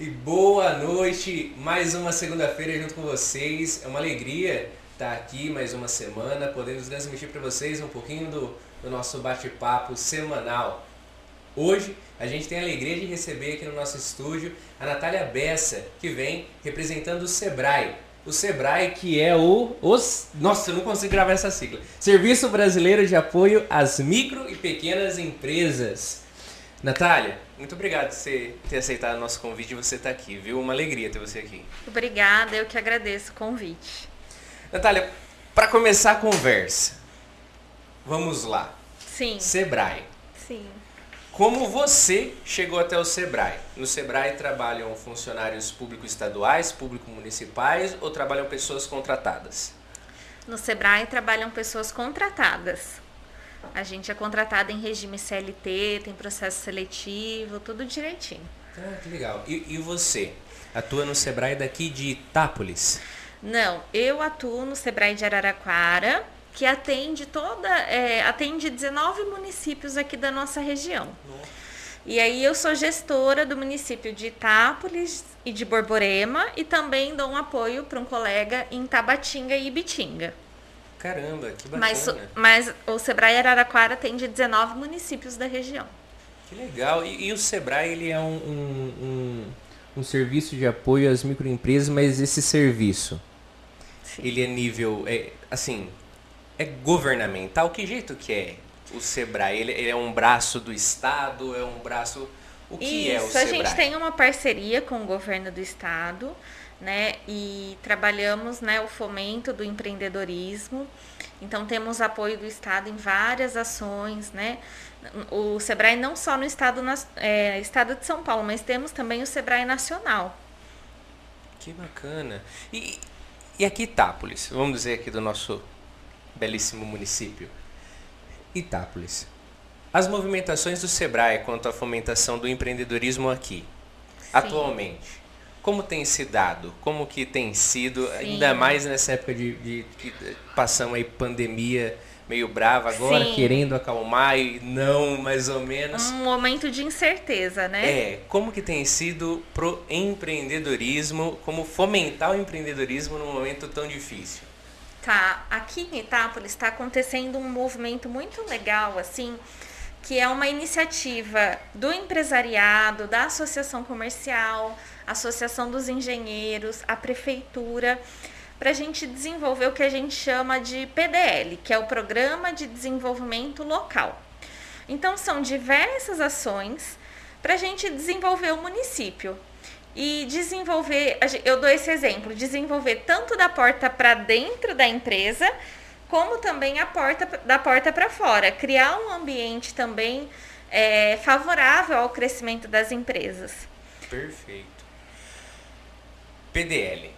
E boa noite, mais uma segunda-feira junto com vocês. É uma alegria estar aqui mais uma semana, podendo transmitir para vocês um pouquinho do, do nosso bate-papo semanal. Hoje a gente tem a alegria de receber aqui no nosso estúdio a Natália Bessa, que vem representando o Sebrae. O Sebrae que é o os nossa, eu não consigo gravar essa sigla. Serviço Brasileiro de Apoio às Micro e Pequenas Empresas. Natália, muito obrigado por você ter aceitado o nosso convite e você estar aqui, viu? Uma alegria ter você aqui. Obrigada, eu que agradeço o convite. Natália, para começar a conversa, vamos lá. Sim. Sebrae. Sim. Como você chegou até o Sebrae? No Sebrae trabalham funcionários públicos estaduais, públicos municipais ou trabalham pessoas contratadas? No Sebrae trabalham pessoas contratadas. A gente é contratado em regime CLT, tem processo seletivo, tudo direitinho. Ah, que legal. E, e você? Atua no Sebrae daqui de Itápolis? Não, eu atuo no Sebrae de Araraquara, que atende toda, é, atende 19 municípios aqui da nossa região. Nossa. E aí eu sou gestora do município de Itápolis e de Borborema e também dou um apoio para um colega em Tabatinga e Ibitinga. Caramba, que bacana. Mas, mas o Sebrae Araraquara tem de 19 municípios da região. Que legal. E, e o Sebrae ele é um, um, um, um, serviço de apoio às microempresas, mas esse serviço, Sim. ele é nível, é, assim, é governamental? Que jeito que é o Sebrae? Ele, ele é um braço do Estado? É um braço... O que Isso, é o Sebrae? a gente tem uma parceria com o governo do Estado né? E trabalhamos, né, o fomento do empreendedorismo. Então temos apoio do Estado em várias ações, né? O Sebrae não só no estado, é, estado de São Paulo, mas temos também o Sebrae Nacional. Que bacana. E, e aqui Itápolis, vamos dizer aqui do nosso belíssimo município. Itápolis. As movimentações do Sebrae quanto à fomentação do empreendedorismo aqui, Sim. atualmente, como tem se dado? Como que tem sido, Sim. ainda mais nessa época de, de, que passamos aí pandemia meio brava agora, Sim. querendo acalmar e não, mais ou menos. Um momento de incerteza, né? É, como que tem sido pro empreendedorismo, como fomentar o empreendedorismo num momento tão difícil? Tá, aqui em Itápolis está acontecendo um movimento muito legal, assim, que é uma iniciativa do empresariado, da associação comercial, Associação dos Engenheiros, a Prefeitura, para a gente desenvolver o que a gente chama de PDL, que é o Programa de Desenvolvimento Local. Então, são diversas ações para a gente desenvolver o município. E desenvolver, eu dou esse exemplo, desenvolver tanto da porta para dentro da empresa, como também a porta da porta para fora, criar um ambiente também é, favorável ao crescimento das empresas. Perfeito. PDL.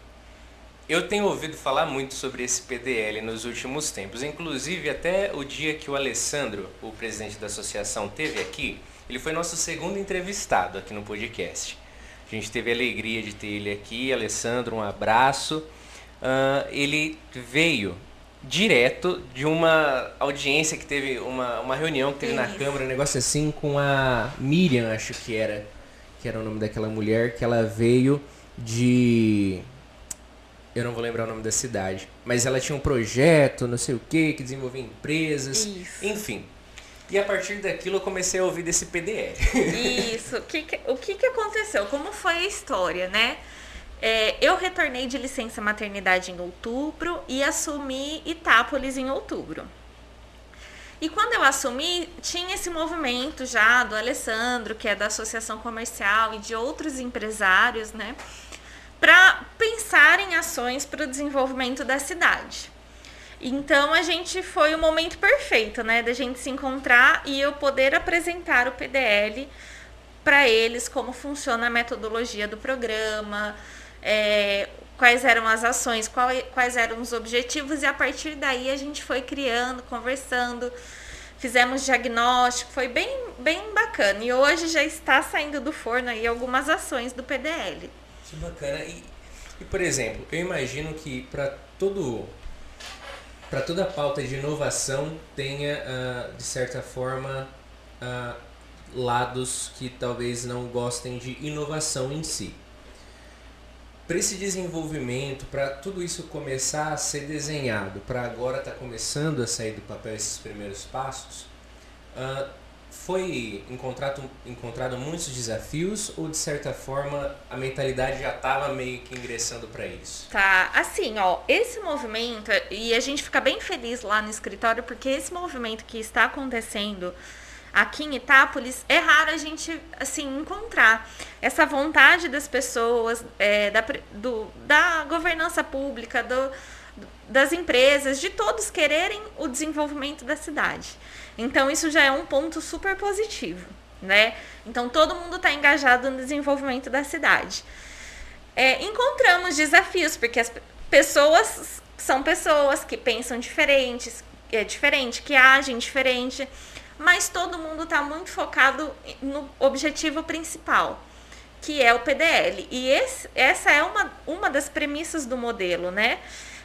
Eu tenho ouvido falar muito sobre esse PDL nos últimos tempos. Inclusive, até o dia que o Alessandro, o presidente da associação, teve aqui, ele foi nosso segundo entrevistado aqui no podcast. A gente teve a alegria de ter ele aqui. Alessandro, um abraço. Uh, ele veio direto de uma audiência que teve, uma, uma reunião que teve Isso. na Câmara, um negócio assim, com a Miriam, acho que era, que era o nome daquela mulher, que ela veio de. Eu não vou lembrar o nome da cidade. Mas ela tinha um projeto, não sei o que, que desenvolvia empresas. Isso. Enfim. E a partir daquilo eu comecei a ouvir desse PDR. Isso. O que, que, o que, que aconteceu? Como foi a história, né? É, eu retornei de licença maternidade em outubro e assumi Itápolis em outubro. E quando eu assumi, tinha esse movimento já do Alessandro, que é da Associação Comercial, e de outros empresários, né? Para pensar em ações para o desenvolvimento da cidade. Então a gente foi o momento perfeito, né, da gente se encontrar e eu poder apresentar o PDL para eles como funciona a metodologia do programa, é, quais eram as ações, qual, quais eram os objetivos e a partir daí a gente foi criando, conversando, fizemos diagnóstico, foi bem, bem bacana. E hoje já está saindo do forno aí algumas ações do PDL. Que bacana. E, e por exemplo, eu imagino que para todo para toda pauta de inovação tenha, uh, de certa forma, uh, lados que talvez não gostem de inovação em si. para esse desenvolvimento, para tudo isso começar a ser desenhado, para agora estar tá começando a sair do papel esses primeiros passos, uh, foi encontrado, encontrado muitos desafios ou de certa forma a mentalidade já estava meio que ingressando para isso? Tá, assim, ó, esse movimento e a gente fica bem feliz lá no escritório porque esse movimento que está acontecendo aqui em Itápolis, é raro a gente assim encontrar essa vontade das pessoas, é, da, do, da governança pública, do, das empresas, de todos quererem o desenvolvimento da cidade. Então isso já é um ponto super positivo, né? Então todo mundo está engajado no desenvolvimento da cidade. É, encontramos desafios porque as pessoas são pessoas que pensam diferentes, é diferente, que agem diferente mas todo mundo está muito focado no objetivo principal, que é o PDL. E esse, essa é uma, uma das premissas do modelo, né?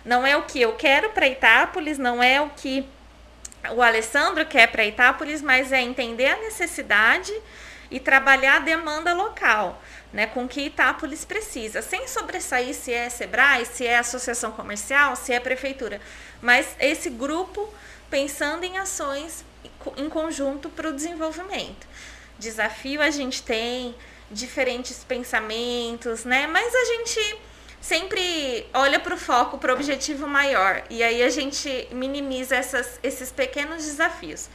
Não é o que eu quero para Itápolis, não é o que o Alessandro quer para Itápolis, mas é entender a necessidade e trabalhar a demanda local, né, com que Itápolis precisa, sem sobressair se é Sebrae, se é associação comercial, se é prefeitura, mas esse grupo pensando em ações em conjunto para o desenvolvimento. Desafio a gente tem, diferentes pensamentos, né? Mas a gente sempre olha para o foco, para o objetivo maior. E aí a gente minimiza essas, esses pequenos desafios.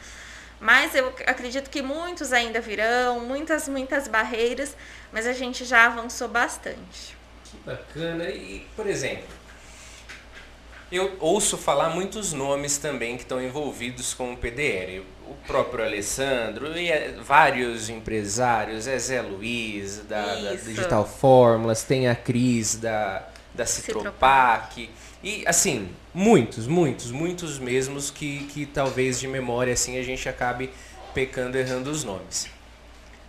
Mas eu acredito que muitos ainda virão, muitas, muitas barreiras, mas a gente já avançou bastante. Que bacana. E, por exemplo, eu ouço falar muitos nomes também que estão envolvidos com o PDR. O próprio Alessandro e é, vários empresários, é Zé Luiz, da, da Digital Fórmulas, tem a Cris da, da Citropac. E assim, muitos, muitos, muitos mesmos que, que talvez de memória assim a gente acabe pecando errando os nomes.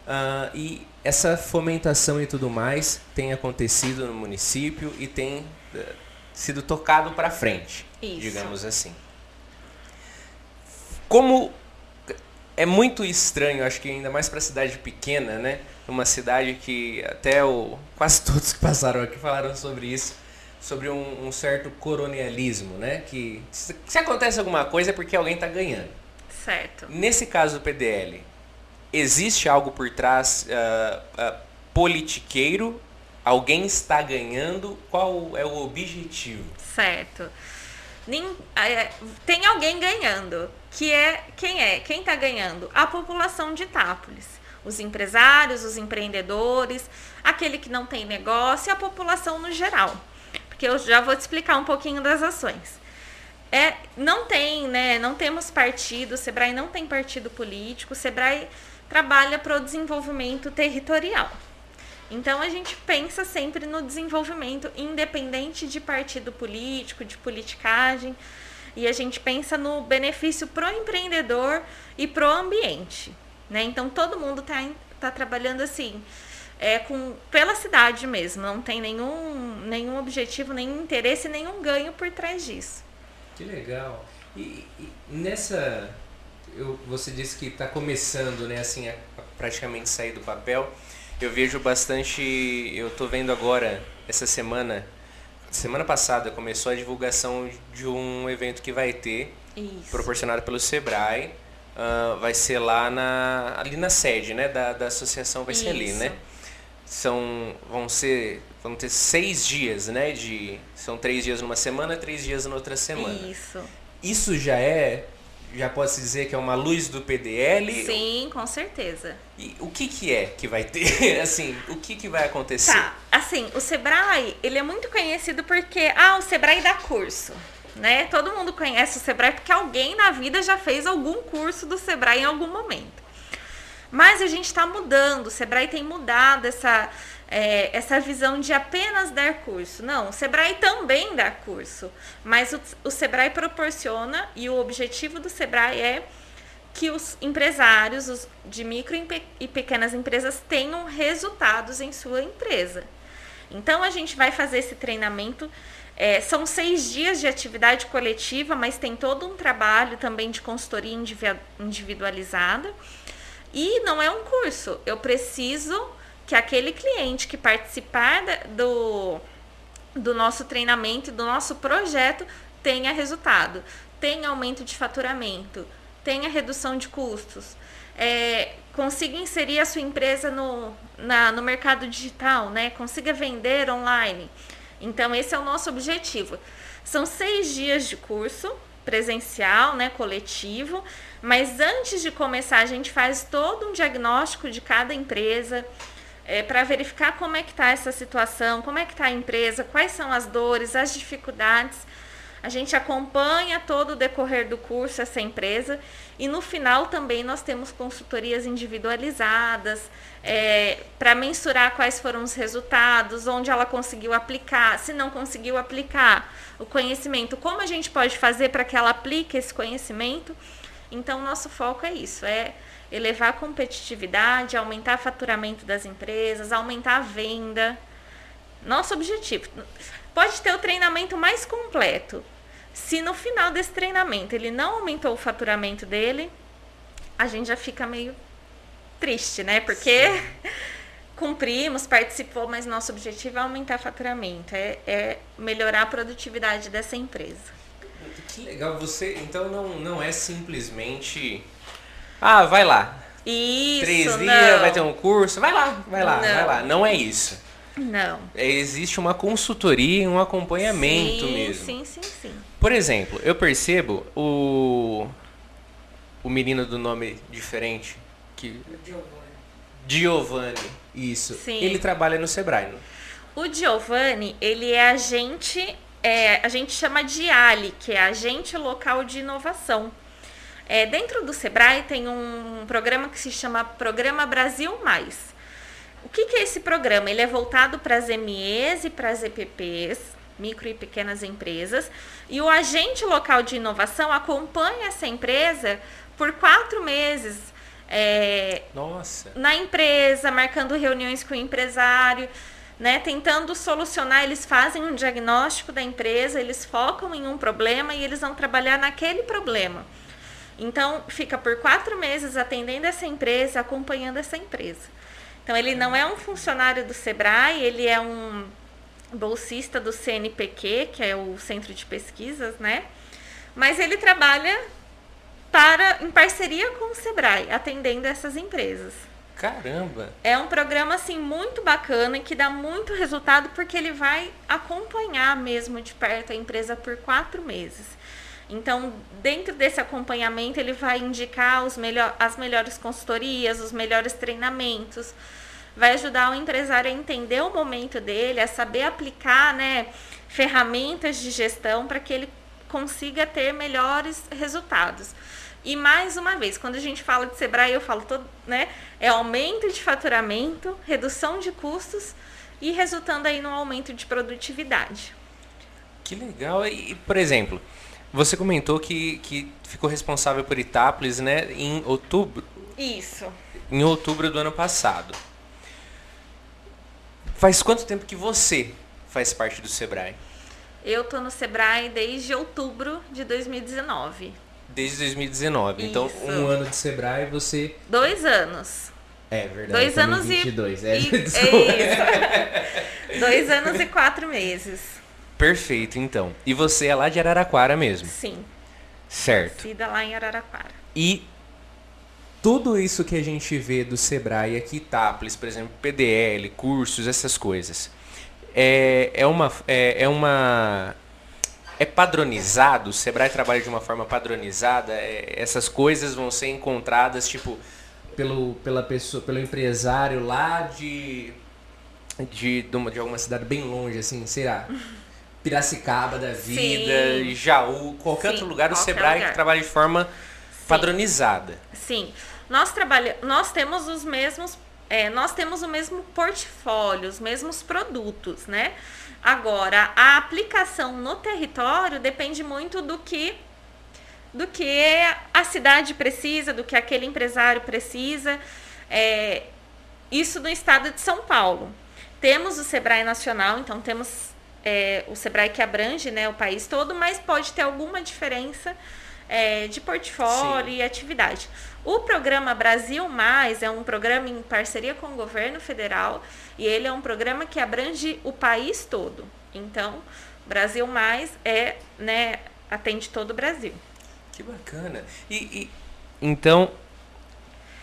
Uh, e essa fomentação e tudo mais tem acontecido no município e tem uh, sido tocado para frente, Isso. digamos assim. Como é muito estranho, acho que ainda mais para cidade pequena, né? Uma cidade que até o quase todos que passaram aqui falaram sobre isso, sobre um, um certo colonialismo, né? Que se, se, acontece alguma coisa é porque alguém está ganhando. Certo. Nesse caso do PDL, existe algo por trás uh, uh, politiqueiro Alguém está ganhando? Qual é o objetivo? Certo. É, tem alguém ganhando, que é quem é? Quem está ganhando? A população de Itápolis. Os empresários, os empreendedores, aquele que não tem negócio e a população no geral. Porque eu já vou te explicar um pouquinho das ações. É, não tem, né? Não temos partido, o Sebrae não tem partido político, o Sebrae trabalha para o desenvolvimento territorial. Então a gente pensa sempre no desenvolvimento independente de partido político, de politicagem, e a gente pensa no benefício pro empreendedor e pro ambiente, né? Então todo mundo está tá trabalhando assim, é com pela cidade mesmo, não tem nenhum nenhum objetivo, nenhum interesse, nenhum ganho por trás disso. Que legal. E, e nessa eu, você disse que está começando, né, assim, a, a praticamente sair do papel. Eu vejo bastante. Eu tô vendo agora, essa semana. Semana passada começou a divulgação de um evento que vai ter, Isso. proporcionado pelo Sebrae. Uh, vai ser lá na, ali na sede né, da, da associação, vai Isso. ser ali, né? São, vão ser vão ter seis dias, né? De, são três dias numa semana, três dias na outra semana. Isso. Isso já é já pode se dizer que é uma luz do PDL? Sim, com certeza. E o que, que é que vai ter? assim, o que, que vai acontecer? Tá, assim, o Sebrae, ele é muito conhecido porque, ah, o Sebrae dá curso, né? Todo mundo conhece o Sebrae porque alguém na vida já fez algum curso do Sebrae em algum momento. Mas a gente está mudando, o Sebrae tem mudado essa é, essa visão de apenas dar curso. Não, o Sebrae também dá curso, mas o, o Sebrae proporciona e o objetivo do Sebrae é que os empresários os de micro e pequenas empresas tenham resultados em sua empresa. Então a gente vai fazer esse treinamento. É, são seis dias de atividade coletiva, mas tem todo um trabalho também de consultoria individualizada. E não é um curso. Eu preciso que aquele cliente que participar do, do nosso treinamento, do nosso projeto tenha resultado, tenha aumento de faturamento, tenha redução de custos, é, consiga inserir a sua empresa no, na, no mercado digital, né? Consiga vender online. Então, esse é o nosso objetivo. São seis dias de curso presencial, né, coletivo, mas antes de começar, a gente faz todo um diagnóstico de cada empresa, é, para verificar como é que está essa situação, como é que está a empresa, quais são as dores, as dificuldades. A gente acompanha todo o decorrer do curso essa empresa e no final também nós temos consultorias individualizadas é, para mensurar quais foram os resultados, onde ela conseguiu aplicar, se não conseguiu aplicar o conhecimento, como a gente pode fazer para que ela aplique esse conhecimento. Então, nosso foco é isso, é elevar a competitividade, aumentar o faturamento das empresas, aumentar a venda. Nosso objetivo. Pode ter o treinamento mais completo. Se no final desse treinamento ele não aumentou o faturamento dele, a gente já fica meio triste, né? Porque cumprimos, participou, mas nosso objetivo é aumentar o faturamento, é, é melhorar a produtividade dessa empresa. Que legal, você então não, não é simplesmente ah, vai lá. Isso, Três dias, vai ter um curso. Vai lá, vai lá, não. vai lá. Não é isso. Não. É, existe uma consultoria, um acompanhamento sim, mesmo. Sim, sim, sim. Por exemplo, eu percebo o o menino do nome diferente que Giovanni. Giovanni. Isso. Sim. Ele trabalha no Sebrae. O Giovanni, ele é agente, é, a gente chama de ALI, que é agente local de inovação. É, dentro do Sebrae tem um programa que se chama Programa Brasil Mais. O que, que é esse programa? Ele é voltado para as MEs e para as EPPs, micro e pequenas empresas, e o agente local de inovação acompanha essa empresa por quatro meses. É, Nossa. Na empresa, marcando reuniões com o empresário, né, tentando solucionar. Eles fazem um diagnóstico da empresa, eles focam em um problema e eles vão trabalhar naquele problema. Então, fica por quatro meses atendendo essa empresa, acompanhando essa empresa. Então, ele não é um funcionário do Sebrae, ele é um bolsista do CNPq, que é o Centro de Pesquisas, né? Mas ele trabalha para em parceria com o Sebrae, atendendo essas empresas. Caramba! É um programa assim muito bacana e que dá muito resultado porque ele vai acompanhar mesmo de perto a empresa por quatro meses. Então, dentro desse acompanhamento, ele vai indicar os melhor, as melhores consultorias, os melhores treinamentos, vai ajudar o empresário a entender o momento dele, a saber aplicar né, ferramentas de gestão para que ele consiga ter melhores resultados. E mais uma vez, quando a gente fala de Sebrae, eu falo todo, né, é aumento de faturamento, redução de custos e resultando aí no aumento de produtividade. Que legal! E, por exemplo, você comentou que, que ficou responsável por Itápolis, né, em outubro. Isso. Em outubro do ano passado. Faz quanto tempo que você faz parte do Sebrae? Eu tô no Sebrae desde outubro de 2019. Desde 2019. Então, Isso. um ano de Sebrae você. Dois anos. É verdade. Dois anos em e- 22. É, E, é isso. Dois anos e quatro meses. Perfeito, então. E você é lá de Araraquara mesmo, Sim. certo? Cida lá em Araraquara. E tudo isso que a gente vê do Sebrae aqui, Itápolis, por exemplo, PDL, cursos, essas coisas, é, é uma. É, é uma. É padronizado? O Sebrae trabalha de uma forma padronizada? É, essas coisas vão ser encontradas, tipo, pelo, pela pessoa, pelo empresário lá de, de, de, uma- de alguma cidade bem longe, assim, será? Piracicaba da vida, Sim. Jaú, qualquer Sim, outro lugar, o qualquer Sebrae lugar. que trabalha de forma padronizada. Sim. Nós trabalhamos, nós temos os mesmos, é, nós temos o mesmo portfólio, os mesmos produtos, né? Agora, a aplicação no território depende muito do que do que a cidade precisa, do que aquele empresário precisa. É, isso no estado de São Paulo. Temos o Sebrae Nacional, então temos é, o Sebrae que abrange né, o país todo, mas pode ter alguma diferença é, de portfólio Sim. e atividade. O programa Brasil Mais é um programa em parceria com o governo federal e ele é um programa que abrange o país todo. Então, Brasil Mais é, né, atende todo o Brasil. Que bacana. E, e então,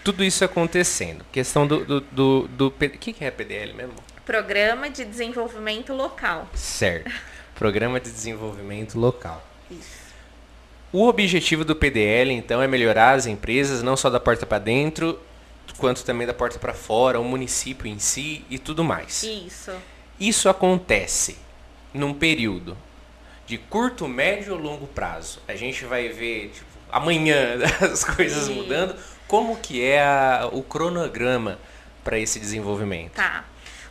tudo isso acontecendo. Questão do. do, do, do, o que, que é PDL mesmo? Programa de Desenvolvimento Local. Certo. Programa de Desenvolvimento Local. Isso. O objetivo do PDL, então, é melhorar as empresas, não só da porta para dentro, quanto também da porta para fora, o município em si e tudo mais. Isso. Isso acontece num período de curto, médio ou longo prazo. A gente vai ver tipo, amanhã as coisas Sim. mudando. Como que é a, o cronograma para esse desenvolvimento? Tá.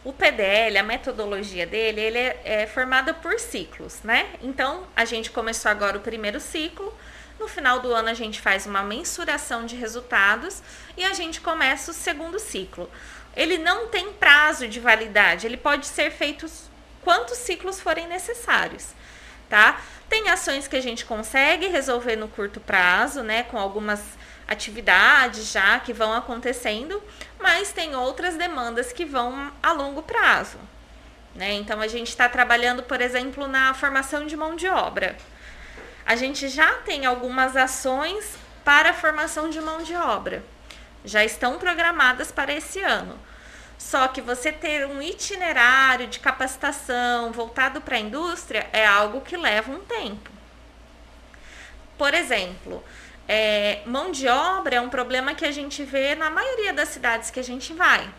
O PDL, a metodologia dele, ele é, é formada por ciclos, né? Então, a gente começou agora o primeiro ciclo. No final do ano, a gente faz uma mensuração de resultados e a gente começa o segundo ciclo. Ele não tem prazo de validade, ele pode ser feito quantos ciclos forem necessários, tá? Tem ações que a gente consegue resolver no curto prazo, né, com algumas atividades já que vão acontecendo, mas tem outras demandas que vão a longo prazo. Né? Então a gente está trabalhando, por exemplo, na formação de mão de obra. A gente já tem algumas ações para a formação de mão de obra. Já estão programadas para esse ano. Só que você ter um itinerário de capacitação voltado para a indústria é algo que leva um tempo. Por exemplo, é, mão de obra é um problema que a gente vê na maioria das cidades que a gente vai.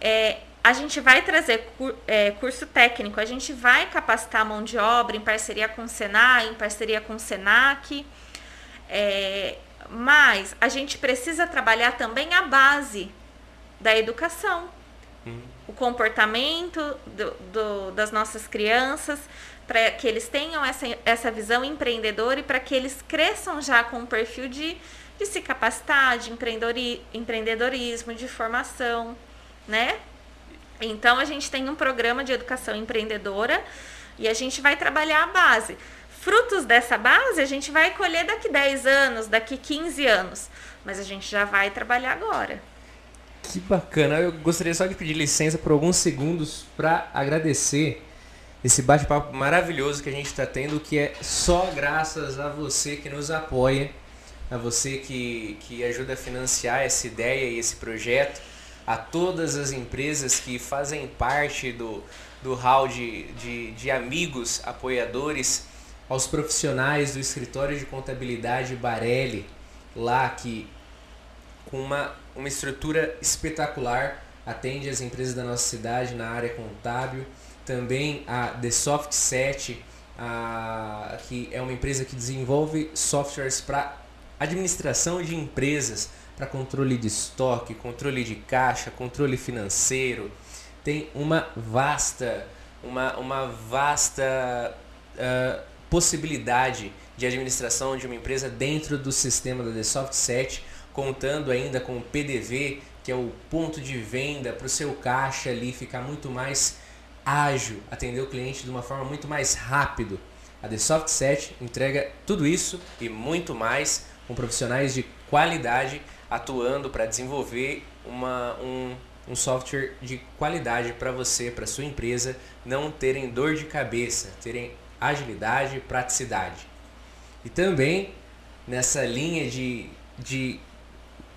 É, a gente vai trazer cur, é, curso técnico, a gente vai capacitar a mão de obra em parceria com o Senai, em parceria com o Senac, é, mas a gente precisa trabalhar também a base da educação, hum. o comportamento do, do, das nossas crianças, para que eles tenham essa, essa visão empreendedora e para que eles cresçam já com um perfil de, de se capacitar, de empreendedorismo, de formação, né? Então a gente tem um programa de educação empreendedora e a gente vai trabalhar a base. Frutos dessa base a gente vai colher daqui 10 anos, daqui 15 anos, mas a gente já vai trabalhar agora. Que bacana. Eu gostaria só de pedir licença por alguns segundos para agradecer esse bate-papo maravilhoso que a gente está tendo, que é só graças a você que nos apoia, a você que, que ajuda a financiar essa ideia e esse projeto, a todas as empresas que fazem parte do, do hall de, de, de amigos apoiadores, aos profissionais do escritório de contabilidade Barelli, lá que com uma, uma estrutura espetacular atende as empresas da nossa cidade na área contábil também a The Soft Set, a, que é uma empresa que desenvolve softwares para administração de empresas, para controle de estoque, controle de caixa, controle financeiro. Tem uma vasta, uma, uma vasta uh, possibilidade de administração de uma empresa dentro do sistema da The Soft Set, contando ainda com o PDV, que é o ponto de venda para o seu caixa ali ficar muito mais ágil, atender o cliente de uma forma muito mais rápido. A The Soft Set entrega tudo isso e muito mais com profissionais de qualidade atuando para desenvolver uma, um, um software de qualidade para você, para sua empresa não terem dor de cabeça, terem agilidade e praticidade. E também nessa linha de, de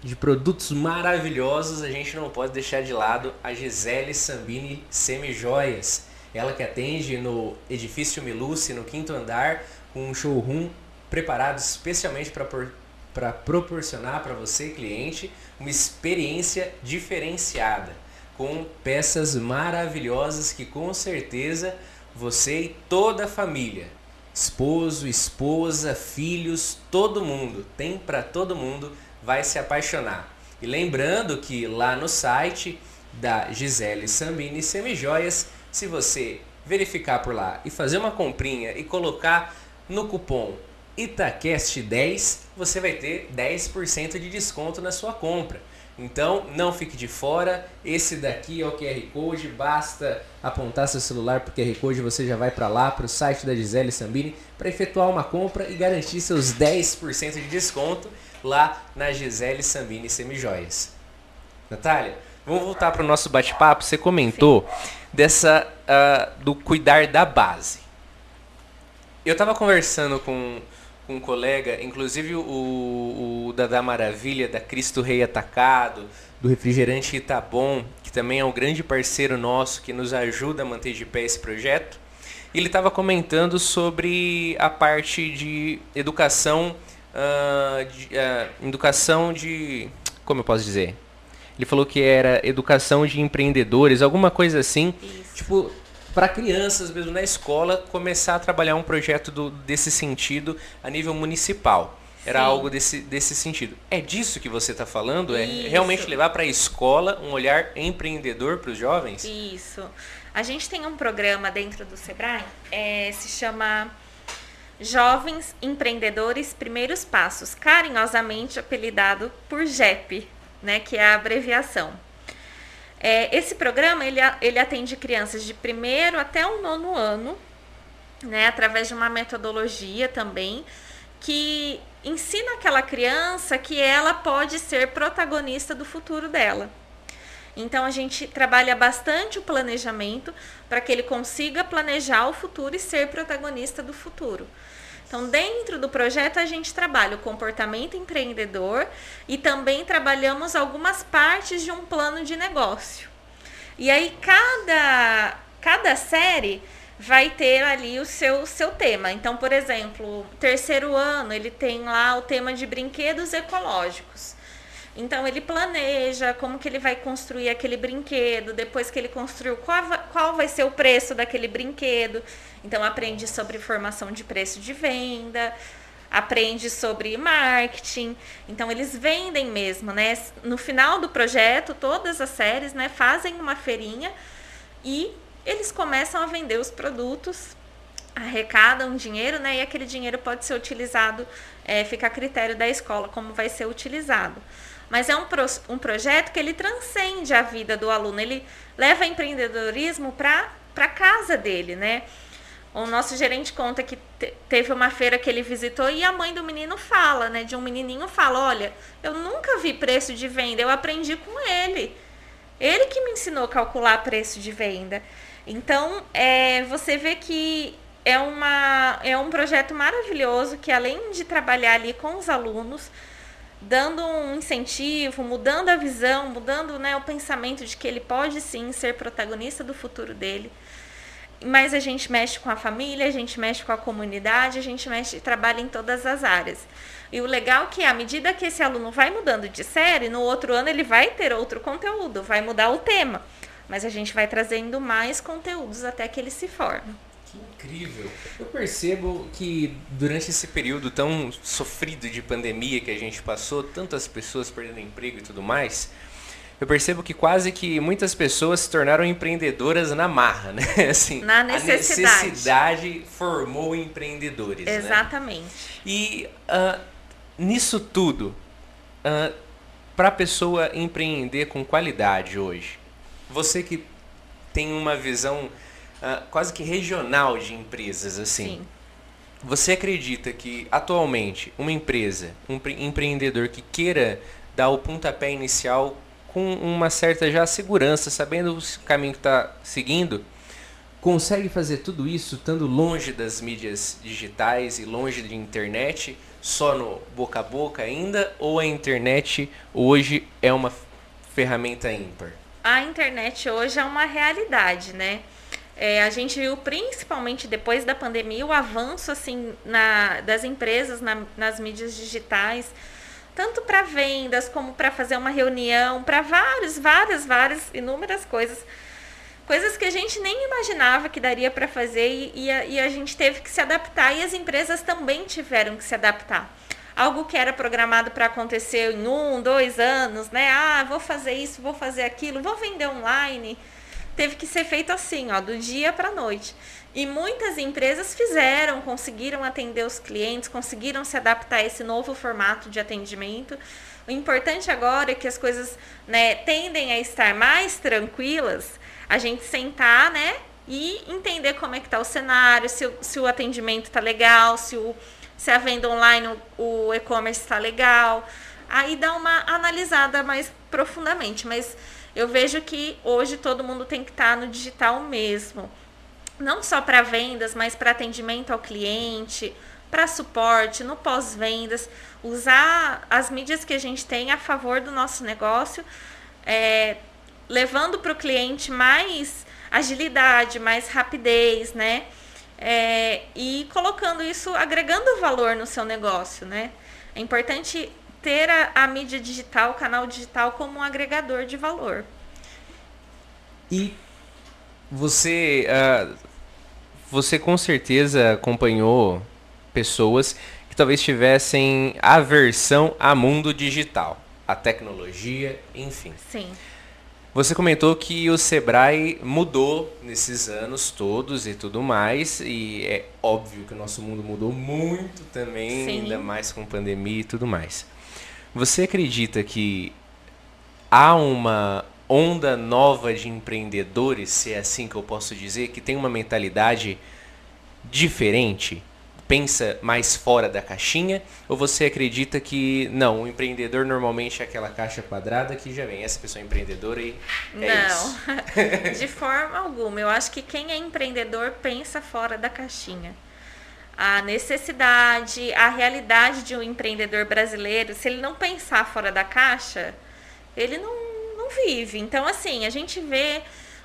de produtos maravilhosos, a gente não pode deixar de lado a Gisele Sambini Semijoias. Ela que atende no edifício Miluce, no quinto andar, com um showroom preparado especialmente para proporcionar para você, cliente, uma experiência diferenciada, com peças maravilhosas que com certeza você e toda a família, esposo, esposa, filhos, todo mundo, tem para todo mundo vai se apaixonar. E lembrando que lá no site da Gisele Sambini Semijoias, se você verificar por lá e fazer uma comprinha e colocar no cupom Itacast10, você vai ter 10% de desconto na sua compra. Então não fique de fora, esse daqui é o QR Code, basta apontar seu celular para o QR Code você já vai para lá, para o site da Gisele Sambini, para efetuar uma compra e garantir seus 10% de desconto lá na Gisele Sambini Semijoias. Natália, vamos voltar para o nosso bate-papo. Você comentou dessa uh, do cuidar da base. Eu estava conversando com, com um colega, inclusive o, o Dada Maravilha, da Cristo Rei Atacado, do refrigerante Itabom, que também é um grande parceiro nosso que nos ajuda a manter de pé esse projeto. Ele estava comentando sobre a parte de educação, uh, de, uh, educação de, como eu posso dizer? Ele falou que era educação de empreendedores, alguma coisa assim. Isso. Tipo, para crianças mesmo na escola começar a trabalhar um projeto do, desse sentido a nível municipal. Era Sim. algo desse, desse sentido. É disso que você está falando? É Isso. realmente levar para a escola um olhar empreendedor para os jovens? Isso. A gente tem um programa dentro do Sebrae, é, se chama Jovens Empreendedores Primeiros Passos, carinhosamente apelidado por JEP, né, que é a abreviação. É, esse programa ele, ele atende crianças de primeiro até o nono ano, né, através de uma metodologia também que ensina aquela criança que ela pode ser protagonista do futuro dela. Então a gente trabalha bastante o planejamento para que ele consiga planejar o futuro e ser protagonista do futuro. Então, dentro do projeto, a gente trabalha o comportamento empreendedor e também trabalhamos algumas partes de um plano de negócio. E aí, cada, cada série vai ter ali o seu, seu tema. Então, por exemplo, terceiro ano, ele tem lá o tema de brinquedos ecológicos. Então ele planeja como que ele vai construir aquele brinquedo, depois que ele construiu, qual, vai ser o preço daquele brinquedo. Então aprende sobre formação de preço de venda, aprende sobre marketing. Então eles vendem mesmo, né? No final do projeto, todas as séries, né, fazem uma feirinha e eles começam a vender os produtos, arrecadam dinheiro, né? E aquele dinheiro pode ser utilizado, é, fica a critério da escola como vai ser utilizado mas é um, pro, um projeto que ele transcende a vida do aluno, ele leva empreendedorismo para a casa dele, né? O nosso gerente conta que te, teve uma feira que ele visitou e a mãe do menino fala, né? De um menininho fala, olha, eu nunca vi preço de venda, eu aprendi com ele. Ele que me ensinou a calcular preço de venda. Então, é, você vê que é, uma, é um projeto maravilhoso que além de trabalhar ali com os alunos, dando um incentivo, mudando a visão, mudando né, o pensamento de que ele pode sim ser protagonista do futuro dele. Mas a gente mexe com a família, a gente mexe com a comunidade, a gente mexe, trabalha em todas as áreas. E o legal é que à medida que esse aluno vai mudando de série, no outro ano ele vai ter outro conteúdo, vai mudar o tema. Mas a gente vai trazendo mais conteúdos até que ele se forme. Que incrível! Eu percebo que durante esse período tão sofrido de pandemia que a gente passou, tantas pessoas perdendo emprego e tudo mais, eu percebo que quase que muitas pessoas se tornaram empreendedoras na marra, né? Assim, na necessidade. A necessidade formou empreendedores. Né? Exatamente. Né? E uh, nisso tudo, uh, para a pessoa empreender com qualidade hoje, você que tem uma visão uh, quase que regional de empresas assim. Sim. Você acredita que atualmente uma empresa, um empreendedor que queira dar o pontapé inicial com uma certa já segurança, sabendo o caminho que está seguindo, consegue fazer tudo isso estando longe das mídias digitais e longe de internet, só no boca a boca ainda, ou a internet hoje é uma ferramenta ímpar? A internet hoje é uma realidade, né? É, a gente viu principalmente depois da pandemia o avanço assim na, das empresas na, nas mídias digitais, tanto para vendas como para fazer uma reunião, para vários, várias, várias, inúmeras coisas. Coisas que a gente nem imaginava que daria para fazer e, e, a, e a gente teve que se adaptar e as empresas também tiveram que se adaptar algo que era programado para acontecer em um, dois anos, né? Ah, vou fazer isso, vou fazer aquilo, vou vender online teve que ser feito assim, ó, do dia para a noite. E muitas empresas fizeram, conseguiram atender os clientes, conseguiram se adaptar a esse novo formato de atendimento. O importante agora é que as coisas né, tendem a estar mais tranquilas, a gente sentar, né? E entender como é que está o cenário, se, o, se o atendimento está legal, se, o, se a venda online, o, o e-commerce está legal. Aí dá uma analisada mais profundamente. Mas eu vejo que hoje todo mundo tem que estar no digital mesmo. Não só para vendas, mas para atendimento ao cliente, para suporte, no pós-vendas, usar as mídias que a gente tem a favor do nosso negócio, é, levando para o cliente mais agilidade, mais rapidez, né? É, e colocando isso, agregando valor no seu negócio, né? É importante ter a, a mídia digital, o canal digital como um agregador de valor. E você, uh, você com certeza acompanhou pessoas que talvez tivessem aversão a mundo digital, a tecnologia, enfim. Sim. Você comentou que o Sebrae mudou nesses anos todos e tudo mais, e é óbvio que o nosso mundo mudou muito também, Sim. ainda mais com pandemia e tudo mais. Você acredita que há uma onda nova de empreendedores, se é assim que eu posso dizer, que tem uma mentalidade diferente? pensa mais fora da caixinha? Ou você acredita que, não, o empreendedor normalmente é aquela caixa quadrada que já vem, essa pessoa é empreendedora e é Não, de forma alguma. Eu acho que quem é empreendedor pensa fora da caixinha. A necessidade, a realidade de um empreendedor brasileiro, se ele não pensar fora da caixa, ele não, não vive. Então, assim, a gente vê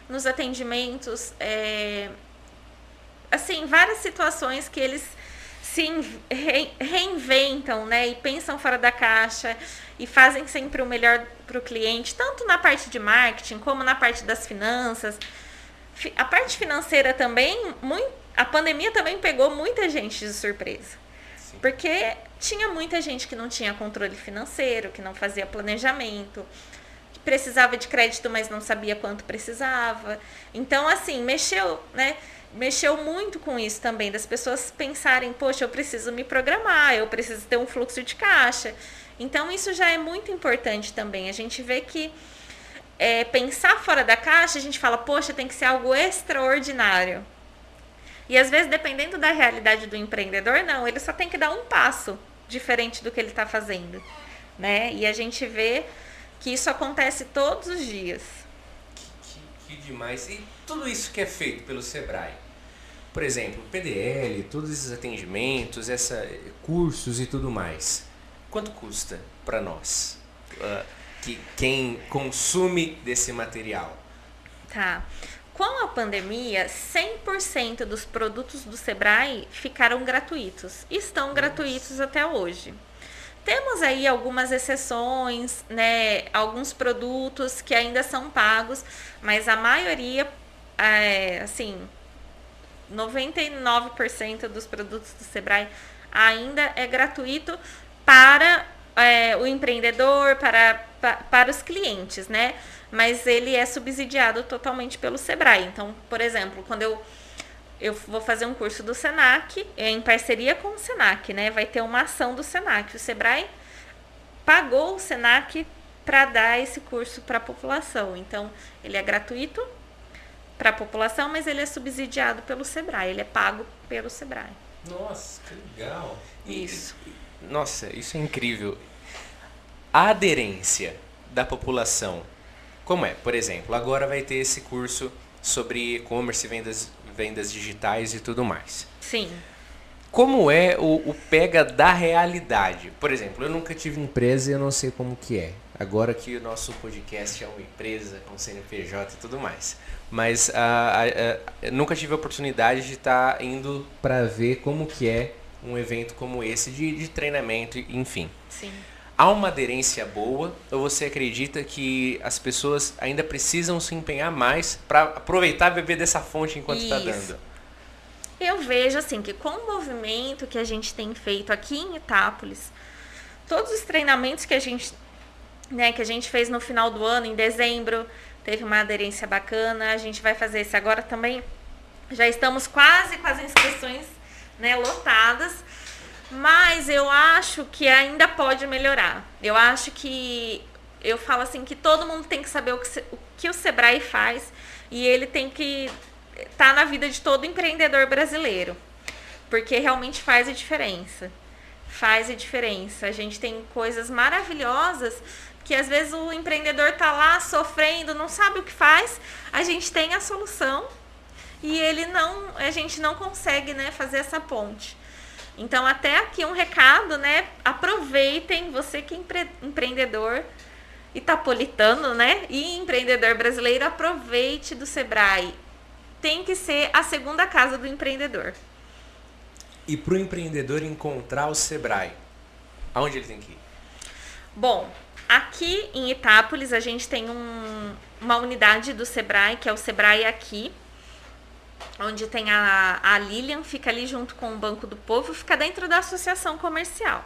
nos atendimentos, é, assim, várias situações que eles se reinventam, né? E pensam fora da caixa e fazem sempre o melhor para o cliente, tanto na parte de marketing como na parte das finanças. A parte financeira também, muito, a pandemia também pegou muita gente de surpresa. Sim. Porque tinha muita gente que não tinha controle financeiro, que não fazia planejamento, que precisava de crédito, mas não sabia quanto precisava. Então, assim, mexeu, né? mexeu muito com isso também, das pessoas pensarem, poxa, eu preciso me programar, eu preciso ter um fluxo de caixa. Então, isso já é muito importante também. A gente vê que é, pensar fora da caixa, a gente fala, poxa, tem que ser algo extraordinário. E às vezes, dependendo da realidade do empreendedor, não, ele só tem que dar um passo diferente do que ele está fazendo. Né? E a gente vê que isso acontece todos os dias. Que, que, que demais. E tudo isso que é feito pelo Sebrae, por exemplo, PDL, todos esses atendimentos, essa, cursos e tudo mais. Quanto custa para nós, uh, que quem consome desse material? Tá. Com a pandemia, 100% dos produtos do Sebrae ficaram gratuitos. Estão gratuitos até hoje. Temos aí algumas exceções, né, alguns produtos que ainda são pagos, mas a maioria, é, assim, 99% dos produtos do Sebrae ainda é gratuito para é, o empreendedor, para, para, para os clientes, né? Mas ele é subsidiado totalmente pelo Sebrae. Então, por exemplo, quando eu, eu vou fazer um curso do Senac, é em parceria com o Senac, né? Vai ter uma ação do Senac. O Sebrae pagou o Senac para dar esse curso para a população. Então, ele é gratuito para a população, mas ele é subsidiado pelo Sebrae, ele é pago pelo Sebrae. Nossa, que legal. Isso. nossa, isso é incrível. A aderência da população, como é? Por exemplo, agora vai ter esse curso sobre e-commerce, vendas, vendas digitais e tudo mais. Sim. Como é o, o pega da realidade? Por exemplo, eu nunca tive empresa e eu não sei como que é. Agora que o nosso podcast é uma empresa com CNPJ e tudo mais mas uh, uh, uh, nunca tive a oportunidade de estar tá indo para ver como que é um evento como esse de, de treinamento, enfim. Sim. Há uma aderência boa ou você acredita que as pessoas ainda precisam se empenhar mais para aproveitar e beber dessa fonte enquanto está dando? Eu vejo assim que com o movimento que a gente tem feito aqui em Itápolis, todos os treinamentos que a gente, né, que a gente fez no final do ano, em dezembro, teve uma aderência bacana. A gente vai fazer esse agora também. Já estamos quase com as inscrições né, lotadas. Mas eu acho que ainda pode melhorar. Eu acho que eu falo assim que todo mundo tem que saber o que, o, que o Sebrae faz e ele tem que estar tá na vida de todo empreendedor brasileiro. Porque realmente faz a diferença. Faz a diferença. A gente tem coisas maravilhosas que às vezes o empreendedor está lá sofrendo, não sabe o que faz, a gente tem a solução e ele não, a gente não consegue, né, fazer essa ponte. Então até aqui um recado, né? Aproveitem, você que é empre empreendedor itapolitano, né? E empreendedor brasileiro, aproveite do Sebrae. Tem que ser a segunda casa do empreendedor. E para o empreendedor encontrar o Sebrae, aonde ele tem que ir? Bom, aqui em Itápolis a gente tem um, uma unidade do Sebrae, que é o Sebrae Aqui, onde tem a, a Lilian, fica ali junto com o Banco do Povo, fica dentro da associação comercial.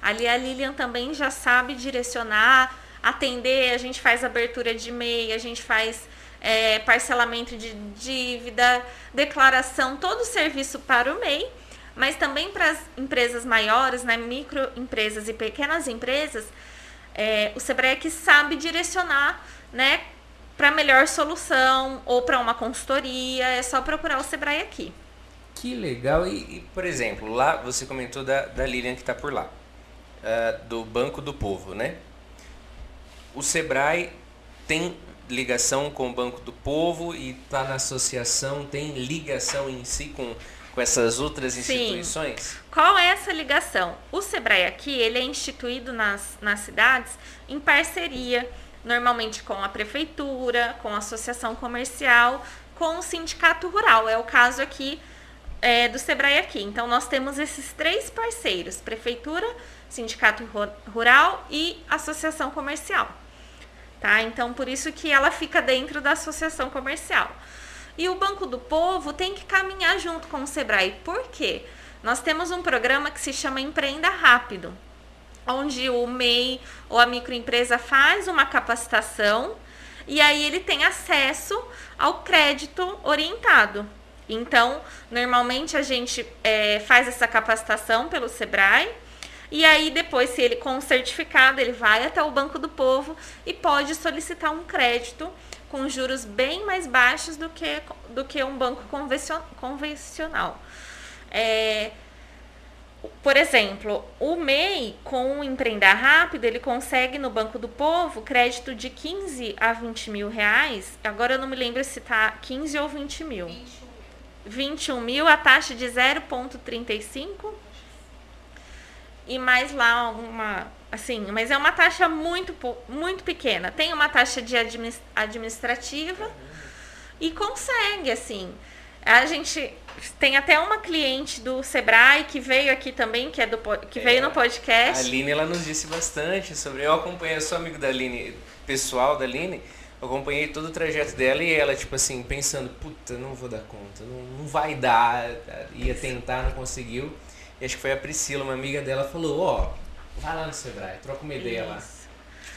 Ali a Lilian também já sabe direcionar, atender, a gente faz abertura de e-mail, a gente faz é, parcelamento de dívida, declaração, todo o serviço para o MEI, mas também para as empresas maiores, né, microempresas e pequenas empresas, é, o Sebrae é sabe direcionar né, para melhor solução ou para uma consultoria, é só procurar o Sebrae aqui. Que legal. E, e por exemplo, lá você comentou da, da Lilian que está por lá, uh, do Banco do Povo, né? O Sebrae tem ligação com o Banco do Povo e está na associação, tem ligação em si com, com essas outras instituições? Sim. Qual é essa ligação? O Sebrae aqui, ele é instituído nas, nas cidades em parceria normalmente com a prefeitura, com a associação comercial, com o sindicato rural. É o caso aqui é, do Sebrae aqui. Então nós temos esses três parceiros: prefeitura, sindicato rural e associação comercial. Tá? Então por isso que ela fica dentro da associação comercial. E o Banco do Povo tem que caminhar junto com o Sebrae. Por quê? Nós temos um programa que se chama Empreenda Rápido onde o MEI ou a microempresa faz uma capacitação e aí ele tem acesso ao crédito orientado. Então, normalmente a gente é, faz essa capacitação pelo Sebrae e aí depois, se ele com o certificado, ele vai até o Banco do Povo e pode solicitar um crédito com juros bem mais baixos do que, do que um banco convencional. É, por exemplo, o MEI, com o Empreender Rápido, ele consegue no Banco do Povo crédito de 15 a 20 mil reais. Agora eu não me lembro se tá 15 ou 20 mil. 21 mil, a taxa de 0,35. E mais lá uma. Assim, mas é uma taxa muito, muito pequena. Tem uma taxa de administrativa e consegue, assim. A gente tem até uma cliente do Sebrae que veio aqui também, que é do que é, veio no podcast. A Aline ela nos disse bastante sobre. Eu acompanhei, eu sou amigo da Aline, pessoal da Aline. Eu acompanhei todo o trajeto dela e ela, tipo assim, pensando, puta, não vou dar conta, não, não vai dar, ia tentar, não conseguiu. E acho que foi a Priscila, uma amiga dela, falou, ó, oh, vai lá no Sebrae, troca uma ideia Isso. lá.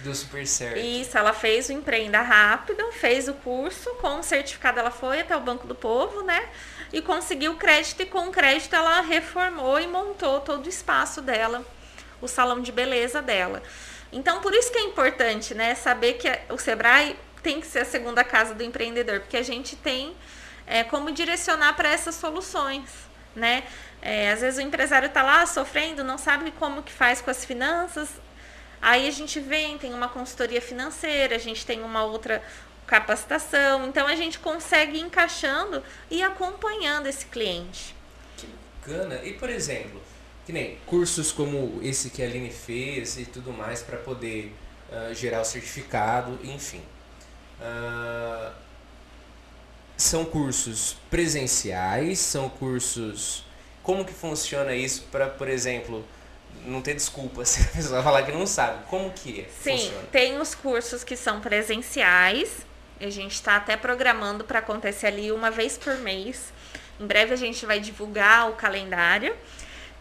Deu super certo. Isso, ela fez o Empreenda Rápido, fez o curso, com o certificado ela foi até o Banco do Povo, né? E conseguiu crédito e com crédito ela reformou e montou todo o espaço dela, o salão de beleza dela. Então, por isso que é importante, né, saber que o Sebrae tem que ser a segunda casa do empreendedor, porque a gente tem é, como direcionar para essas soluções, né? É, às vezes o empresário está lá sofrendo, não sabe como que faz com as finanças, Aí a gente vem, tem uma consultoria financeira, a gente tem uma outra capacitação, então a gente consegue ir encaixando e acompanhando esse cliente. Que bacana. E por exemplo, que nem cursos como esse que a Aline fez e tudo mais para poder uh, gerar o certificado, enfim. Uh, são cursos presenciais, são cursos. Como que funciona isso para, por exemplo, não ter desculpa se a pessoa falar que não sabe. Como que? Sim, funciona? tem os cursos que são presenciais. A gente está até programando para acontecer ali uma vez por mês. Em breve a gente vai divulgar o calendário.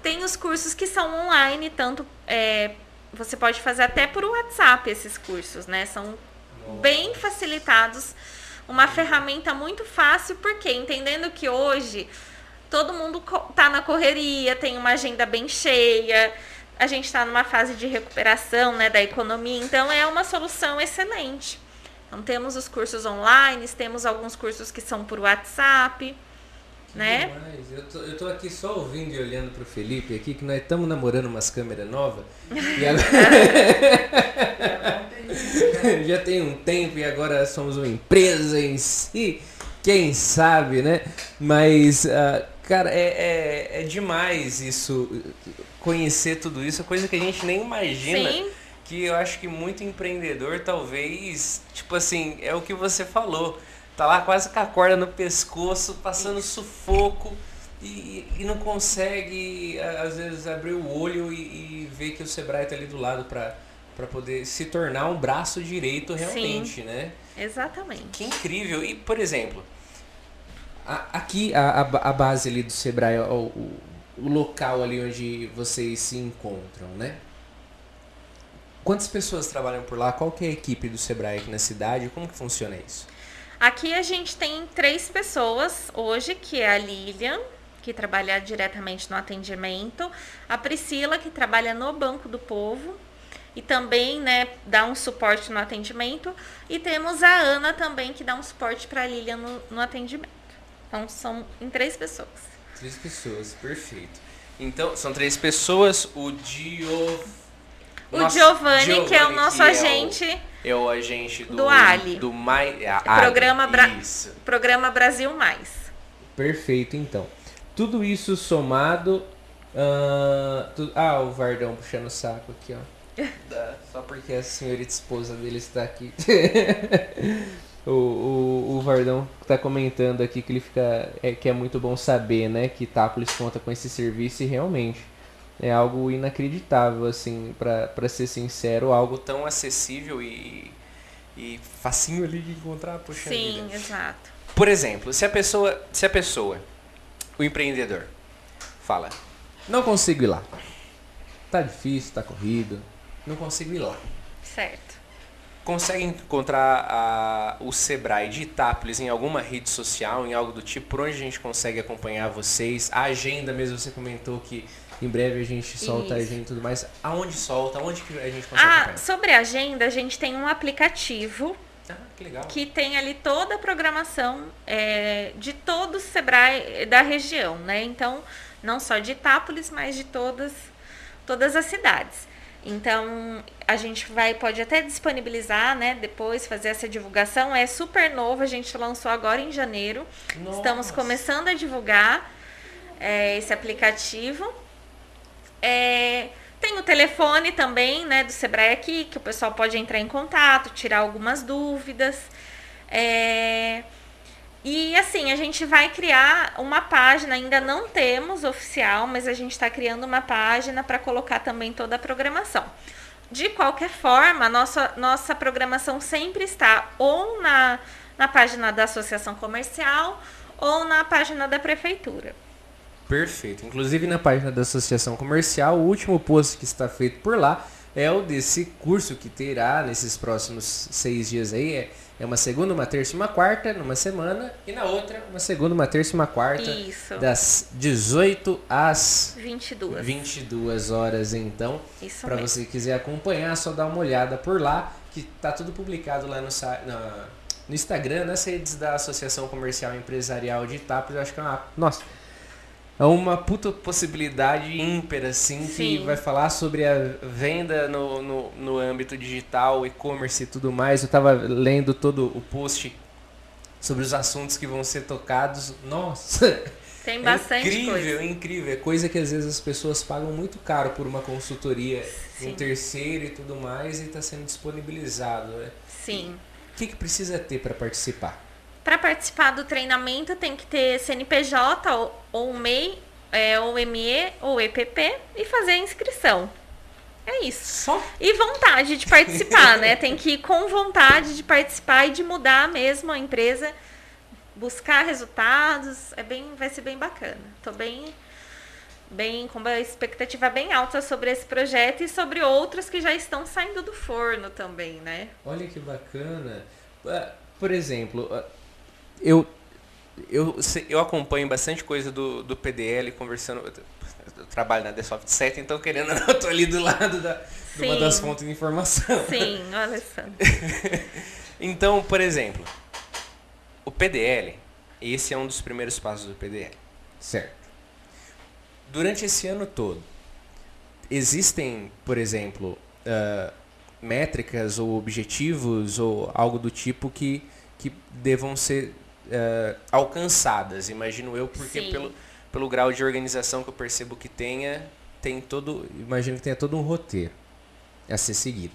Tem os cursos que são online, tanto é, você pode fazer até por WhatsApp esses cursos, né? São bem facilitados, uma ferramenta muito fácil, porque entendendo que hoje todo mundo tá na correria, tem uma agenda bem cheia, a gente está numa fase de recuperação né, da economia, então é uma solução excelente. Então temos os cursos online, temos alguns cursos que são por WhatsApp. Que né? Demais. Eu tô, eu tô aqui só ouvindo e olhando pro Felipe aqui, que nós estamos namorando umas câmeras novas. e agora... já tem um tempo e agora somos uma empresa em si. Quem sabe, né? Mas, uh, cara, é, é, é demais isso. Conhecer tudo isso, é coisa que a gente nem imagina. Sim. Que eu acho que muito empreendedor, talvez, tipo assim, é o que você falou. Tá lá quase com a corda no pescoço, passando sufoco e, e não consegue, às vezes, abrir o olho e, e ver que o Sebrae tá ali do lado para para poder se tornar um braço direito realmente, Sim, né? Exatamente. Que incrível. E, por exemplo, a- aqui a, a, base ali do Sebrae, o, o, o local ali onde vocês se encontram, né? Quantas pessoas trabalham por lá? Qual que é a equipe do Sebrae aqui na cidade? Como que funciona isso? Aqui a gente tem três pessoas hoje, que é a Lilian, que trabalha diretamente no atendimento, a Priscila, que trabalha no Banco do Povo e também, né, dá um suporte no atendimento, e temos a Ana também, que dá um suporte para a Lilian no, no atendimento. Então são em três pessoas. três pessoas, perfeito. Então, são três pessoas. O Dio... O Nossa, Giovanni, que é o Giovanni, nosso que é o- agente, É o agente do, Do Ali. Do Mai, a- Programa Ali, Bra- Isso. programa Brasil Mais. Perfeito, então. Tudo isso somado. ah, tu- ah, o Vardão puxando o saco aqui, ó. Dá, Só porque a senhorita esposa dele está aqui. o, o, o Vardão tá comentando aqui que ele fica. É, que é muito bom saber, né? Que Tápolis conta com esse serviço e realmente é algo inacreditável, assim, pra, pra ser sincero, algo Algo tão acessível e, e facinho ali de encontrar, puxa Sim, vida. exato. Por exemplo, se a pessoa, se a pessoa, o empreendedor, fala, Não consigo ir lá. Tá difícil, tá corrido. Não consigo ir lá. Certo. consegue encontrar a- o Sebrae de Itápolis em alguma rede social, em algo do tipo, por onde a gente consegue acompanhar vocês? A agenda mesmo, você comentou que em breve a gente solta a Isso. agenda e tudo mais. Aonde solta? Aonde que a gente consegue Ah, acompanhar? sobre a agenda, a gente tem um aplicativo Ah, que legal. que tem ali toda a programação é, de todo o Sebrae da região, né? Então, não só de Itápolis, mas de todas, todas as cidades. Então, a gente vai, pode até disponibilizar, né? Depois fazer essa divulgação. É super novo, a gente lançou agora em janeiro. Estamos Nossa. começando a divulgar é, esse aplicativo. É, tem o telefone também, né, do Sebrae aqui, que o pessoal pode entrar em contato, tirar algumas dúvidas. É, e assim, a gente vai criar uma página, ainda não temos oficial, mas a gente está criando uma página para colocar também toda a programação. De qualquer forma, nossa, nossa programação sempre está ou na, na página da Associação Comercial ou na página da Prefeitura. Perfeito. Inclusive na página da Associação Comercial, o último post que está feito por lá é o desse curso que terá nesses próximos seis dias aí. É, é uma segunda, uma terça e uma quarta numa semana, e na outra, uma segunda, uma terça e uma quarta, Isso. das 18 às 22. 22 horas, então. Isso Para você que quiser acompanhar, só dá uma olhada por lá, que tá tudo publicado lá no, na- no Instagram, nas redes da Associação Comercial Empresarial de Itápolis. Eu acho que é uma. Nossa! É uma puta possibilidade ímpar, assim, que Sim. vai falar sobre a venda no, no, no âmbito digital, e-commerce e tudo mais. Eu tava lendo todo o post sobre os assuntos que vão ser tocados. Nossa! Tem bastante é incrível, coisa. é incrível. É coisa que às vezes as pessoas pagam muito caro por uma consultoria, Sim. um terceiro e tudo mais, e está sendo disponibilizado. Né? Sim. O que, que precisa ter para participar? Para participar do treinamento tem que ter CNPJ ou, ou MEI, é, ou ME ou EPP e fazer a inscrição. É isso. Só? E vontade de participar, né? Tem que ir com vontade de participar e de mudar mesmo a empresa, buscar resultados. É bem, vai ser bem bacana. Tô bem, bem com uma expectativa bem alta sobre esse projeto e sobre outros que já estão saindo do forno também, né? Olha que bacana. Ah, Por exemplo, ah, eu. Eu, eu acompanho bastante coisa do, do PDL, conversando. Eu, trabalho na The Soft 7, então querendo ou não, eu tô ali do lado da, de uma das fontes de informação. Sim, o Alessandro. Então, por exemplo, o PDL, esse é um dos primeiros passos do PDL. Certo. Durante esse ano todo, existem, por exemplo, ah, métricas ou objetivos ou algo do tipo que, que devam ser uh, alcançadas, imagino eu, porque pelo, pelo grau de organização que eu percebo que tenha, tem todo, imagino que tenha todo um roteiro a ser seguido.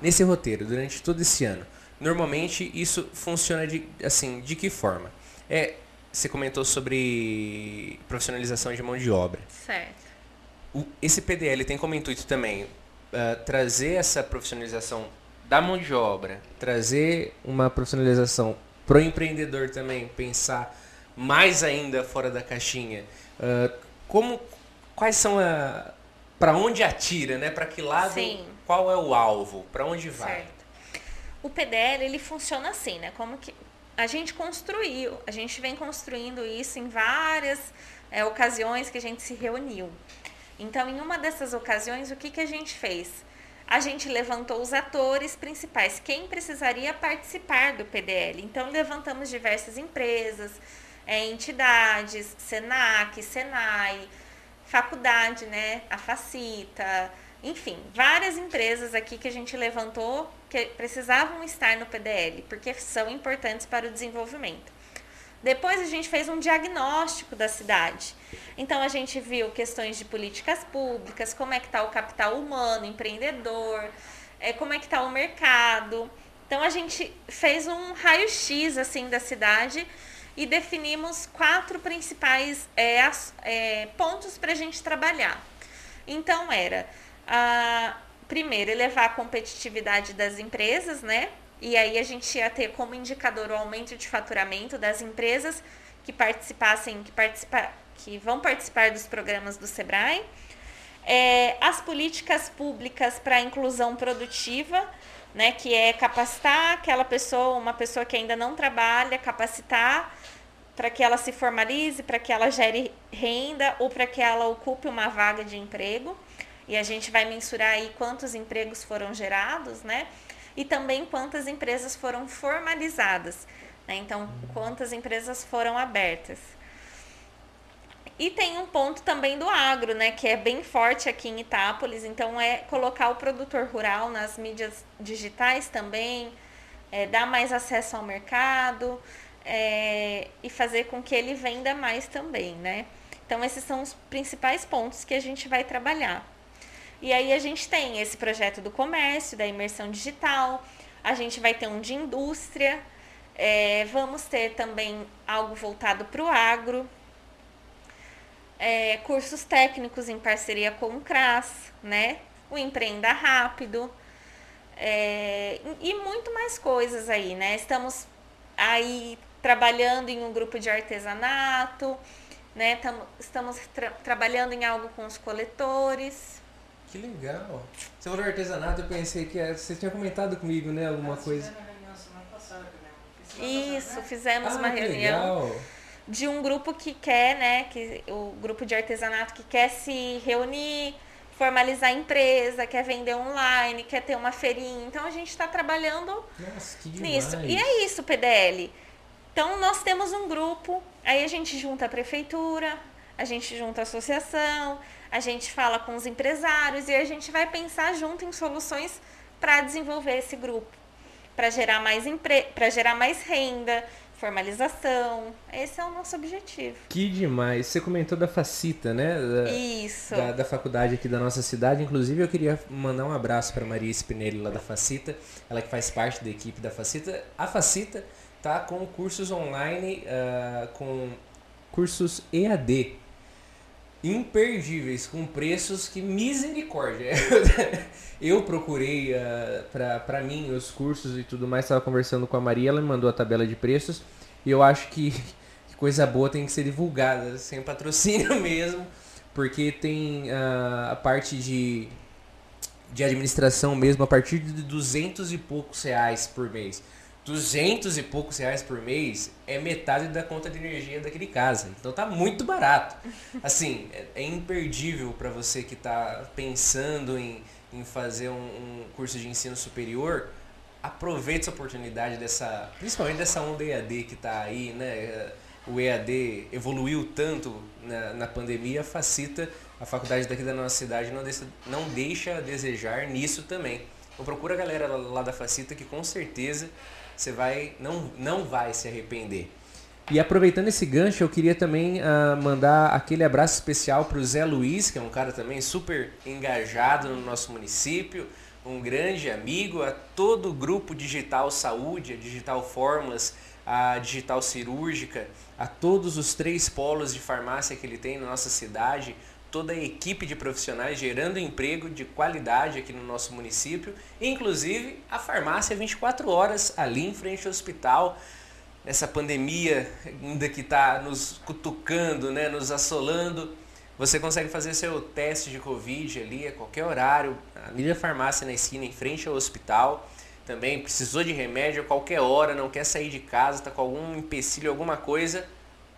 Nesse roteiro, durante todo esse ano, normalmente isso funciona de assim, de que forma? É, você comentou sobre profissionalização de mão de obra. Certo. O, esse PDL tem como intuito também uh, trazer essa profissionalização da mão de obra, trazer uma profissionalização pro empreendedor também pensar mais ainda fora da caixinha. Uh, como, quais são a, para onde atira, né? Para que lado? Sim. Qual é o alvo? Para onde vai? Certo. O PDL ele funciona assim, né? Como que a gente construiu, a gente vem construindo isso em várias é, ocasiões que a gente se reuniu. Então, em uma dessas ocasiões, o que, que a gente fez? A gente levantou os atores principais, quem precisaria participar do PDL. Então, levantamos diversas empresas, é, entidades, SENAC, SENAI, faculdade, né, a Facita, enfim, várias empresas aqui que a gente levantou que precisavam estar no PDL, porque são importantes para o desenvolvimento. Depois a gente fez um diagnóstico da cidade. Então a gente viu questões de políticas públicas, como é que está o capital humano, empreendedor, é, como é que está o mercado. Então a gente fez um raio-x assim da cidade e definimos quatro principais é, é, pontos para a gente trabalhar. Então era a, primeiro elevar a competitividade das empresas, né? E aí a gente ia ter como indicador o aumento de faturamento das empresas que participassem, que, participa, que vão participar dos programas do Sebrae. É, as políticas públicas para a inclusão produtiva, né, que é capacitar aquela pessoa, uma pessoa que ainda não trabalha, capacitar para que ela se formalize, para que ela gere renda ou para que ela ocupe uma vaga de emprego. E a gente vai mensurar aí quantos empregos foram gerados, né? E também quantas empresas foram formalizadas. Né? Então, quantas empresas foram abertas. E tem um ponto também do agro, né, que é bem forte aqui em Itápolis, então é colocar o produtor rural nas mídias digitais também, é, dar mais acesso ao mercado é, e fazer com que ele venda mais também, né? Então esses são os principais pontos que a gente vai trabalhar. E aí a gente tem esse projeto do comércio, da imersão digital, a gente vai ter um de indústria, é, vamos ter também algo voltado para o agro, é, cursos técnicos em parceria com o CRAS, né? O Empreenda Rápido é, e muito mais coisas aí, né? Estamos aí trabalhando em um grupo de artesanato, né? Tamo, estamos tra trabalhando em algo com os coletores. Que legal. Você falou artesanato, eu pensei que você tinha comentado comigo, né? Alguma coisa. Isso, fizemos ah, uma reunião legal. de um grupo que quer, né? Que, o grupo de artesanato que quer se reunir, formalizar a empresa, quer vender online, quer ter uma feirinha. Então a gente está trabalhando Nossa, nisso. E é isso, PDL. Então nós temos um grupo, aí a gente junta a prefeitura, a gente junta a associação, a gente fala com os empresários e a gente vai pensar junto em soluções para desenvolver esse grupo, para gerar mais empre... para gerar mais renda, formalização. Esse é o nosso objetivo. Que demais. Você comentou da Facita, né? Da, Isso. Da, da, faculdade aqui da nossa cidade. Inclusive, eu queria mandar um abraço para Maria Spinelli lá da Facita, ela que faz parte da equipe da Facita. A Facita tá com cursos online, uh, com cursos EAD imperdíveis, com preços que misericórdia. eu procurei uh, para mim os cursos e tudo mais, estava conversando com a Maria, ela me mandou a tabela de preços e eu acho que, que coisa boa tem que ser divulgada, sem patrocínio mesmo, porque tem uh, a parte de, de administração mesmo a partir de 200 e poucos reais por mês. 200 e poucos reais por mês é metade da conta de energia daquele casa. Então tá muito barato. Assim, é, é imperdível para você que está pensando em, em fazer um, um, curso de ensino superior. Aproveite essa oportunidade dessa, principalmente dessa onda EAD que está aí, né? O EAD evoluiu tanto na, na pandemia, facilita a faculdade daqui da nossa cidade não deixa, não deixa a desejar nisso também. Então procura a galera lá da Facita que com certeza você vai não, não vai se arrepender. E aproveitando esse gancho, eu queria também uh, mandar aquele abraço especial para o Zé Luiz, que é um cara também super engajado no nosso município, um grande amigo, a todo o grupo Digital Saúde, a Digital Fórmulas, a Digital Cirúrgica, a todos os três polos de farmácia que ele tem na nossa cidade, toda a equipe de profissionais gerando emprego de qualidade aqui no nosso município, inclusive a farmácia 24 horas ali em frente ao hospital, nessa pandemia ainda que está nos cutucando, né, nos assolando. Você consegue fazer seu teste de Covid ali a qualquer horário, ali na farmácia na esquina, em frente ao hospital. Também precisou de remédio a qualquer hora, não quer sair de casa, está com algum empecilho, alguma coisa,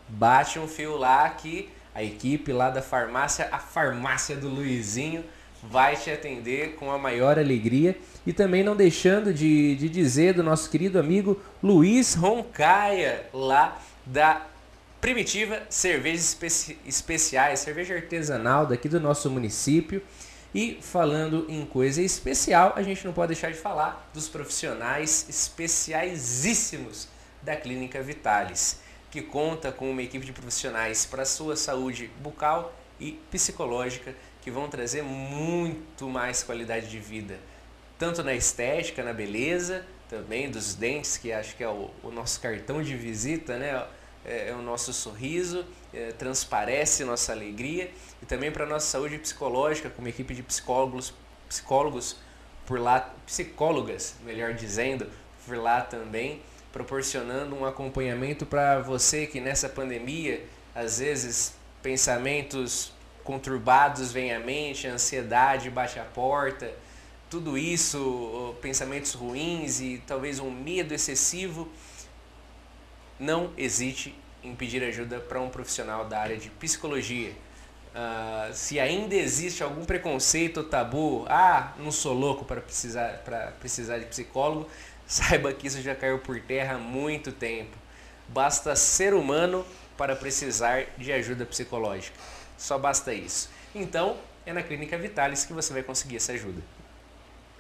bate um fio lá que a equipe lá da farmácia, a farmácia do Luizinho, vai te atender com a maior alegria. E também não deixando de, de dizer do nosso querido amigo Luiz Roncaia, lá da Primitiva Cervejas Especi Especiais, cerveja artesanal daqui do nosso município. E falando em coisa especial, a gente não pode deixar de falar dos profissionais especiaisíssimos da Clínica Vitalis que conta com uma equipe de profissionais para a sua saúde bucal e psicológica que vão trazer muito mais qualidade de vida, tanto na estética, na beleza, também dos dentes, que acho que é o, o nosso cartão de visita, né? É, é o nosso sorriso, é, transparece nossa alegria. E também para a nossa saúde psicológica, com uma equipe de psicólogos, psicólogos por lá, psicólogas, melhor dizendo, por lá também proporcionando um acompanhamento para você que nessa pandemia, às vezes, pensamentos conturbados vêm à mente, ansiedade bate a porta, tudo isso, pensamentos ruins e talvez um medo excessivo, não hesite em pedir ajuda para um profissional da área de psicologia. Uh, se ainda existe algum preconceito ou tabu, ah, não sou louco para precisar, para precisar de psicólogo, Saiba que isso já caiu por terra há muito tempo. Basta ser humano para precisar de ajuda psicológica. Só basta isso. Então, é na Clínica Vitalis que você vai conseguir essa ajuda.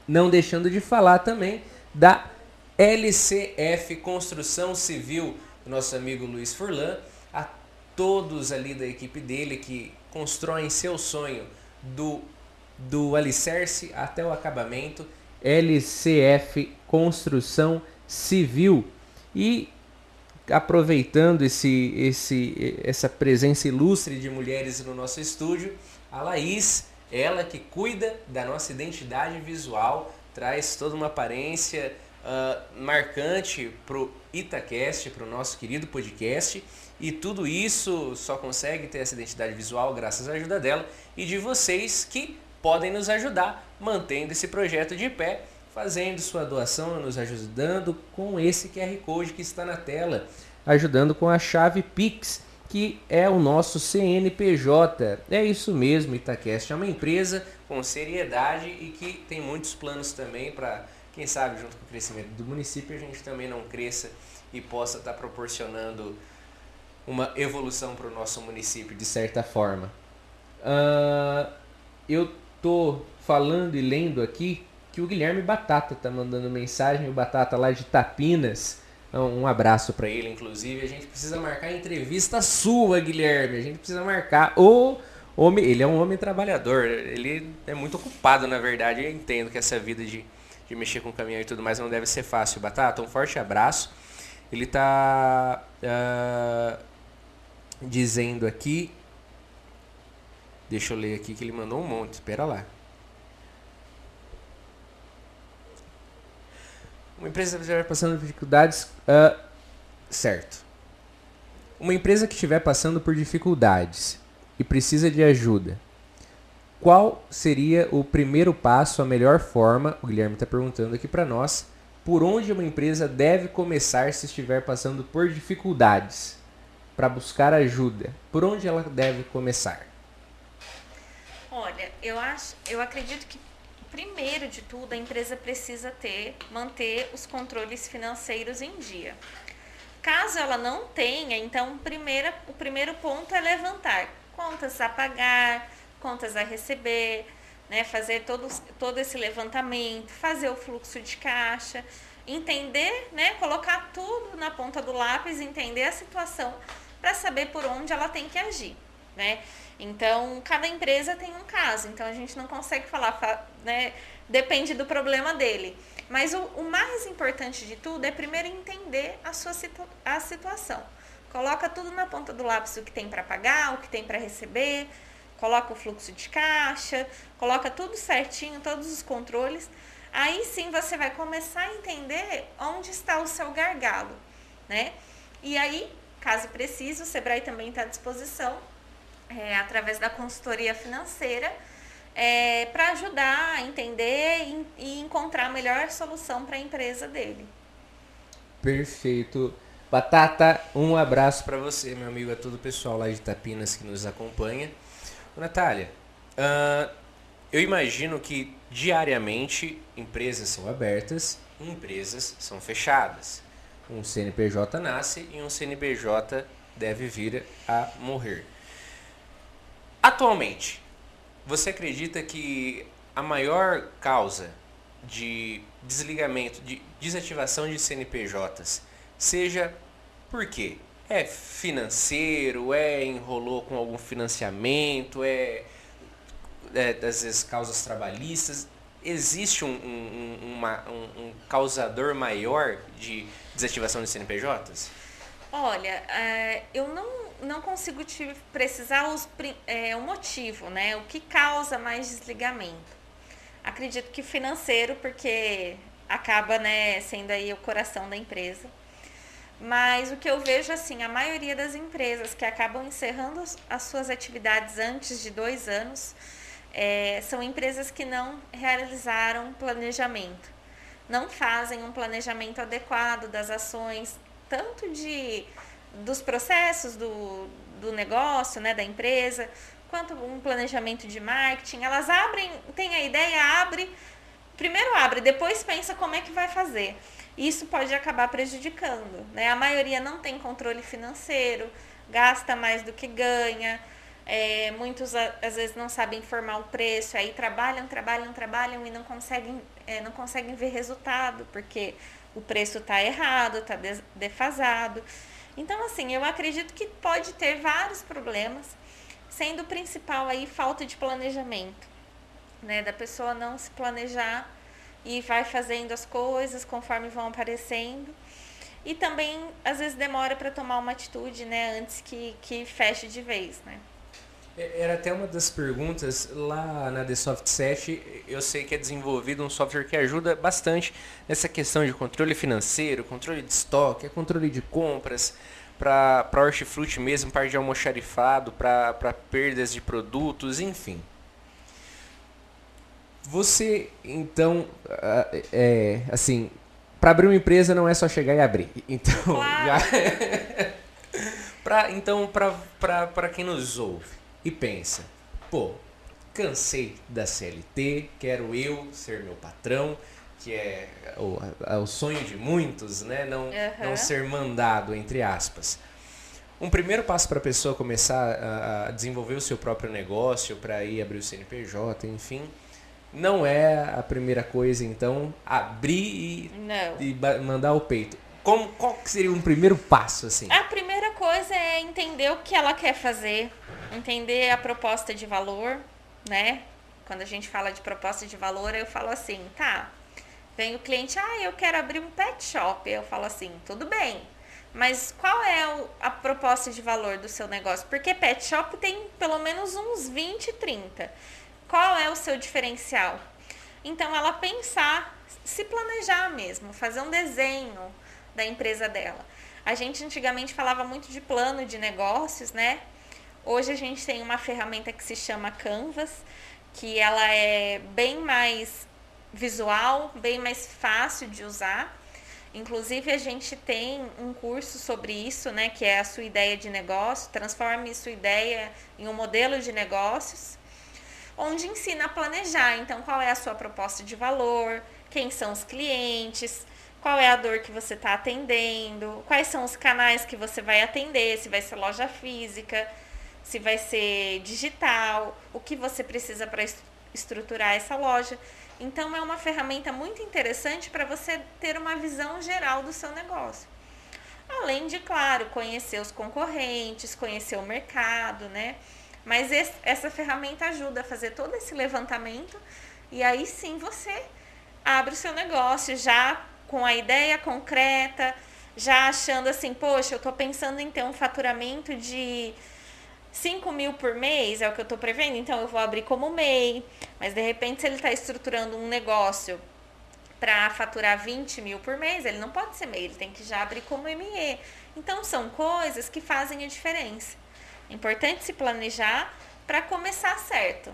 Não deixando de falar também da LCF Construção Civil, nosso amigo Luiz Furlan, a todos ali da equipe dele que constroem seu sonho do, do alicerce até o acabamento LCF Construção Civil. E aproveitando esse, esse, essa presença ilustre de mulheres no nosso estúdio, a Laís, ela que cuida da nossa identidade visual, traz toda uma aparência uh, marcante para o Itacast, para o nosso querido podcast. E tudo isso só consegue ter essa identidade visual graças à ajuda dela e de vocês que podem nos ajudar mantendo esse projeto de pé, fazendo sua doação, nos ajudando com esse QR Code que está na tela, ajudando com a chave Pix, que é o nosso CNPJ. É isso mesmo, Itacast é uma empresa com seriedade e que tem muitos planos também para, quem sabe, junto com o crescimento do município, a gente também não cresça e possa estar proporcionando uma evolução para o nosso município de certa forma. Uh, eu tô falando e lendo aqui que o Guilherme Batata tá mandando mensagem, o Batata lá de Tapinas. Então, um abraço para ele, inclusive. A gente precisa marcar a entrevista sua, Guilherme. A gente precisa marcar. O homem, ele é um homem trabalhador. Ele é muito ocupado, na verdade. Eu entendo que essa vida de, de mexer com caminhão e tudo mais não deve ser fácil. Batata, um forte abraço. Ele tá uh, dizendo aqui Deixa eu ler aqui que ele mandou um monte. Espera lá. Uma empresa que estiver passando por dificuldades. Uh, certo. Uma empresa que estiver passando por dificuldades e precisa de ajuda, qual seria o primeiro passo, a melhor forma? O Guilherme está perguntando aqui para nós. Por onde uma empresa deve começar se estiver passando por dificuldades para buscar ajuda? Por onde ela deve começar? Olha, eu acho, eu acredito que primeiro de tudo a empresa precisa ter, manter os controles financeiros em dia. Caso ela não tenha, então primeira, o primeiro ponto é levantar contas a pagar, contas a receber, né, fazer todo, todo esse levantamento, fazer o fluxo de caixa, entender, né, colocar tudo na ponta do lápis, entender a situação para saber por onde ela tem que agir, né? Então, cada empresa tem um caso, então a gente não consegue falar, né, depende do problema dele. Mas o, o mais importante de tudo é primeiro entender a sua situ a situação. Coloca tudo na ponta do lápis o que tem para pagar, o que tem para receber, coloca o fluxo de caixa, coloca tudo certinho, todos os controles. Aí sim você vai começar a entender onde está o seu gargalo, né? E aí, caso precise, o Sebrae também está à disposição, é, através da consultoria financeira, é, para ajudar a entender e, e encontrar a melhor solução para a empresa dele. Perfeito. Batata, um abraço para você, meu amigo, a todo o pessoal lá de Tapinas que nos acompanha. Natália, uh, eu imagino que diariamente empresas são abertas, empresas são fechadas. Um CNPJ nasce e um CNPJ deve vir a morrer. Atualmente, você acredita que a maior causa de desligamento, de desativação de CNPJs, seja por quê? É financeiro, é enrolou com algum financiamento, é, é às vezes causas trabalhistas. Existe um, um, uma, um, um causador maior de desativação de CNPJs? Olha, é, eu não, não consigo te precisar os, é, o motivo, né? O que causa mais desligamento. Acredito que financeiro, porque acaba né, sendo aí o coração da empresa. Mas o que eu vejo assim, a maioria das empresas que acabam encerrando as suas atividades antes de dois anos é, são empresas que não realizaram planejamento, não fazem um planejamento adequado das ações, tanto de dos processos do, do negócio, né, da empresa, quanto um planejamento de marketing. Elas abrem, tem a ideia, abre, primeiro abre, depois pensa como é que vai fazer isso pode acabar prejudicando. Né? A maioria não tem controle financeiro, gasta mais do que ganha, é, muitos às vezes não sabem informar o preço, aí trabalham, trabalham, trabalham e não conseguem, é, não conseguem ver resultado, porque o preço está errado, está defasado. Então, assim, eu acredito que pode ter vários problemas, sendo o principal aí falta de planejamento, né? Da pessoa não se planejar e vai fazendo as coisas conforme vão aparecendo. E também, às vezes, demora para tomar uma atitude, né, antes que, que feche de vez, né? É, era até uma das perguntas lá na The Soft 7. Eu sei que é desenvolvido um software que ajuda bastante nessa questão de controle financeiro, controle de estoque, controle de compras, para hortifruti mesmo, para de almoxarifado, para perdas de produtos, enfim. Você, então, é, assim, para abrir uma empresa não é só chegar e abrir. Então, claro. já... pra, então para quem nos ouve e pensa, pô, cansei da CLT, quero eu ser meu patrão, que é o, é o sonho de muitos, né? Não, uhum. não ser mandado, entre aspas. Um primeiro passo para a pessoa começar a desenvolver o seu próprio negócio, para ir abrir o CNPJ, enfim, não é a primeira coisa, então, abrir e, e mandar o peito. Como, qual seria um primeiro passo, assim? A primeira coisa é entender o que ela quer fazer, entender a proposta de valor, né? Quando a gente fala de proposta de valor, eu falo assim, tá, vem o cliente, ah, eu quero abrir um pet shop. Eu falo assim, tudo bem, mas qual é a proposta de valor do seu negócio? Porque pet shop tem pelo menos uns 20, 30. Qual é o seu diferencial? Então, ela pensar, se planejar mesmo, fazer um desenho da empresa dela. A gente antigamente falava muito de plano de negócios, né? Hoje a gente tem uma ferramenta que se chama Canvas, que ela é bem mais visual, bem mais fácil de usar. Inclusive a gente tem um curso sobre isso, né, que é a sua ideia de negócio, transforme sua ideia em um modelo de negócios onde ensina a planejar. Então, qual é a sua proposta de valor, quem são os clientes, qual é a dor que você está atendendo, quais são os canais que você vai atender, se vai ser loja física, se vai ser digital, o que você precisa para estruturar essa loja. Então é uma ferramenta muito interessante para você ter uma visão geral do seu negócio. Além de, claro, conhecer os concorrentes, conhecer o mercado, né? Mas esse, essa ferramenta ajuda a fazer todo esse levantamento e aí sim você abre o seu negócio já com a ideia concreta, já achando assim, poxa, eu estou pensando em ter um faturamento de 5 mil por mês, é o que eu estou prevendo, então eu vou abrir como MEI. Mas de repente, se ele está estruturando um negócio para faturar 20 mil por mês, ele não pode ser MEI, ele tem que já abrir como ME. Então são coisas que fazem a diferença. É importante se planejar para começar certo.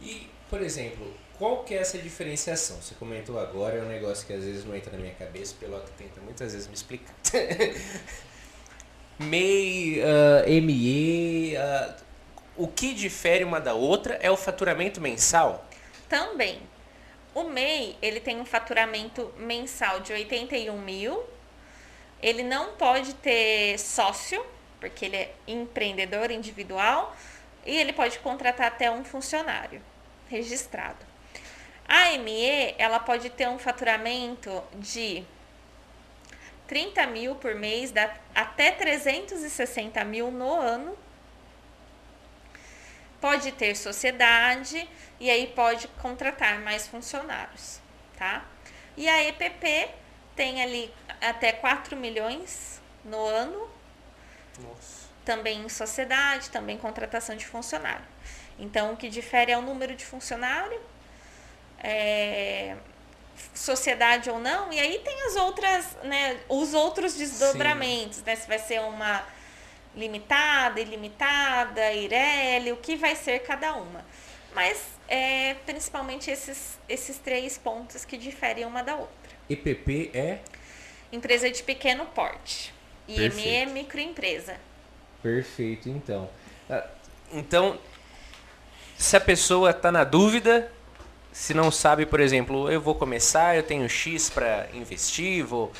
E, por exemplo, qual que é essa diferenciação? Você comentou agora, é um negócio que às vezes não entra na minha cabeça, pelo que tenta muitas vezes me explicar. MEI, uh, ME, uh, o que difere uma da outra é o faturamento mensal? Também. O MEI, ele tem um faturamento mensal de 81 mil. Ele não pode ter sócio, porque ele é empreendedor individual, e ele pode contratar até um funcionário registrado. A ME, ela pode ter um faturamento de 30 mil por mês, dá até 360 mil no ano. Pode ter sociedade e aí pode contratar mais funcionários, tá? E a EPP tem ali até 4 milhões no ano. Nossa. Também em sociedade, também contratação de funcionário. Então, o que difere é o número de funcionário, é, sociedade ou não, e aí tem as outras, né, os outros desdobramentos, Sim. né, se vai ser uma limitada, ilimitada, Ireli, o que vai ser cada uma. Mas é principalmente esses, esses três pontos que diferem uma da outra. EPP é? Empresa de pequeno porte. IME é microempresa. Perfeito, então. Ah, então, se a pessoa está na dúvida, se não sabe, por exemplo, eu vou começar, eu tenho X para investir, vou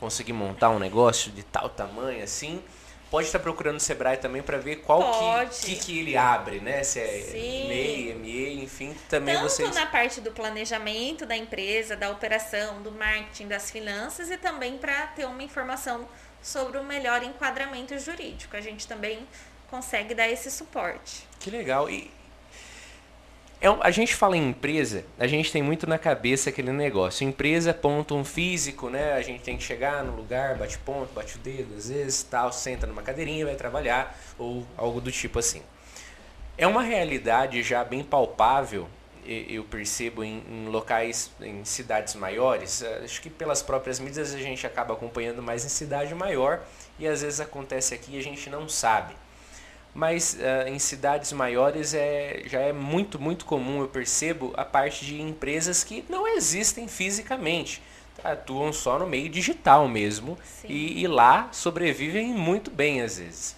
conseguir montar um negócio de tal tamanho assim, pode estar procurando o Sebrae também para ver qual que, que, que, ele abre, né? Se é Sim. MEI, ME, enfim, também Tanto vocês... na parte do planejamento da empresa, da operação, do marketing, das finanças e também para ter uma informação sobre o melhor enquadramento jurídico. A gente também consegue dar esse suporte. Que legal. E é, a gente fala em empresa, a gente tem muito na cabeça aquele negócio. Empresa, ponto, um físico, né? A gente tem que chegar no lugar, bate ponto, bate o dedo, às vezes tal, senta numa cadeirinha, vai trabalhar, ou algo do tipo assim. É uma realidade já bem palpável, eu percebo em, em locais, em cidades maiores. Eh, acho que pelas próprias mídias a gente acaba acompanhando mais em cidade maior e às vezes acontece aqui e a gente não sabe mas uh, em cidades maiores é, já é muito, muito comum, eu percebo, a parte de empresas que não existem fisicamente, atuam só no meio digital mesmo e, e, lá sobrevivem muito bem às vezes.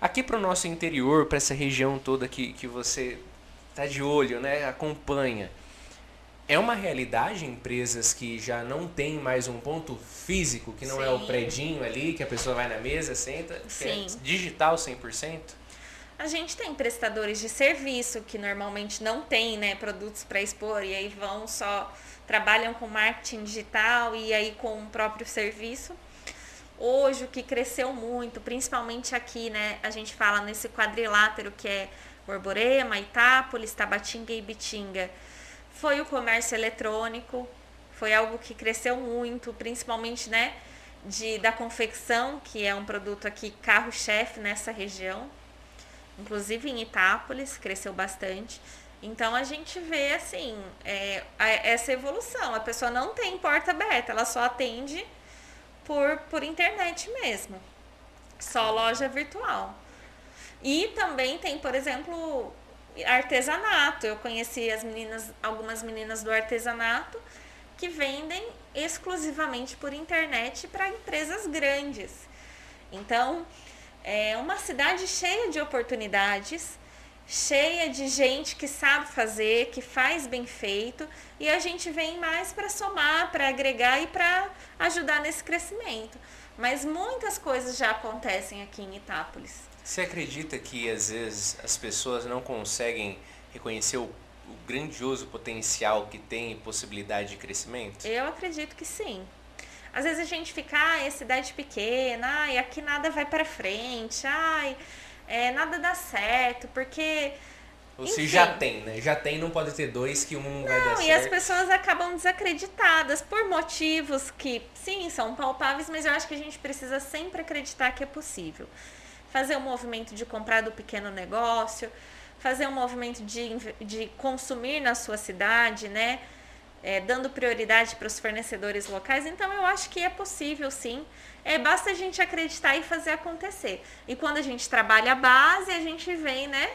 Aqui para o nosso interior, para essa região toda que, que você está de olho, né, acompanha, é uma realidade empresas que já não tem mais um ponto físico, que não Sim. é o predinho ali, que a pessoa vai na mesa, senta, é digital 100%? A gente tem prestadores de serviço que normalmente não tem né, produtos para expor e aí vão só trabalham com marketing digital e aí com o próprio serviço. Hoje o que cresceu muito, principalmente aqui, né, a gente fala nesse quadrilátero que é Borborema, Itápolis, Tabatinga e Bitinga, foi o comércio eletrônico, foi algo que cresceu muito, principalmente, né, de, da confecção, que é um produto aqui carro-chefe nessa região inclusive em Itápolis, cresceu bastante. Então a gente vê assim é, a, essa evolução. A pessoa não tem porta aberta, ela só atende por, por internet mesmo. Só loja virtual. E também tem, por exemplo, artesanato. Eu conheci as meninas, algumas meninas do artesanato que vendem exclusivamente por internet para empresas grandes. Então, é uma cidade cheia de oportunidades, cheia de gente que sabe fazer, que faz bem feito, e a gente vem mais para somar, para agregar e para ajudar nesse crescimento. Mas muitas coisas já acontecem aqui em Itápolis. Você acredita que às vezes as pessoas não conseguem reconhecer o, o grandioso potencial que tem e possibilidade de crescimento? Eu acredito que sim. Às vezes a gente fica, ah, é cidade pequena, ai, aqui nada vai para frente, ai, é, nada dá certo, porque ou se já tem, né? Já tem, não pode ter dois que um não, vai dar certo. Não, e as pessoas acabam desacreditadas por motivos que, sim, são palpáveis, mas eu acho que a gente precisa sempre acreditar que é possível. Fazer o um movimento de comprar do pequeno negócio, fazer um movimento de, de consumir na sua cidade, né? É, dando prioridade para os fornecedores locais. Então, eu acho que é possível, sim. É, basta a gente acreditar e fazer acontecer. E quando a gente trabalha a base, a gente vem, né?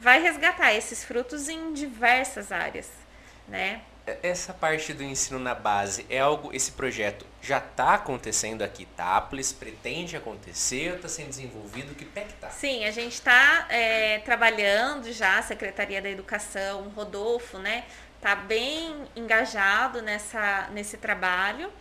vai resgatar esses frutos em diversas áreas, né? Essa parte do ensino na base é algo, esse projeto já está acontecendo aqui, Tápolis, pretende acontecer, está sendo desenvolvido, que pé que tá? Sim, a gente está é, trabalhando já, a Secretaria da Educação, Rodolfo, né, está bem engajado nessa, nesse trabalho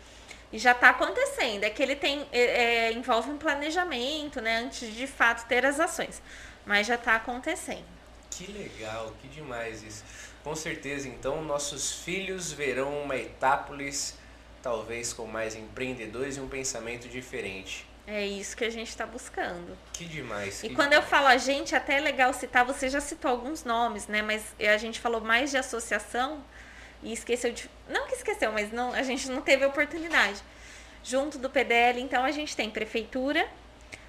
e já está acontecendo. É que ele tem é, é, envolve um planejamento, né, antes de, de fato ter as ações, mas já está acontecendo. Que legal, que demais isso. Com certeza, então, nossos filhos verão uma Etápolis talvez com mais empreendedores e um pensamento diferente. É isso que a gente está buscando. Que demais. E que quando demais. eu falo a gente, até é legal citar, você já citou alguns nomes, né? Mas a gente falou mais de associação e esqueceu de. Não que esqueceu, mas não, a gente não teve oportunidade. Junto do PDL, então, a gente tem prefeitura,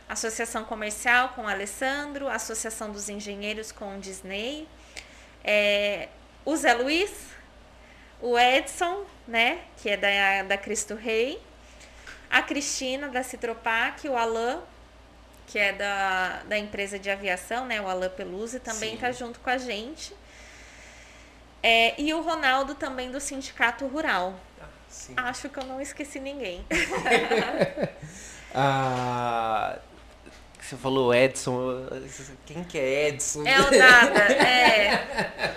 Associação Comercial com o Alessandro, Associação dos Engenheiros com o Disney, é, o Zé Luiz, o Edson, né, que é da, da Cristo Rei, a Cristina da Citropac, o Alain, que é da, da empresa de aviação, né, o Alain Pelusi, também está junto com a gente. É, e o Ronaldo também do Sindicato Rural. Ah, Acho que eu não esqueci ninguém. ah, você falou Edson. Quem que é Edson? É o nada, é.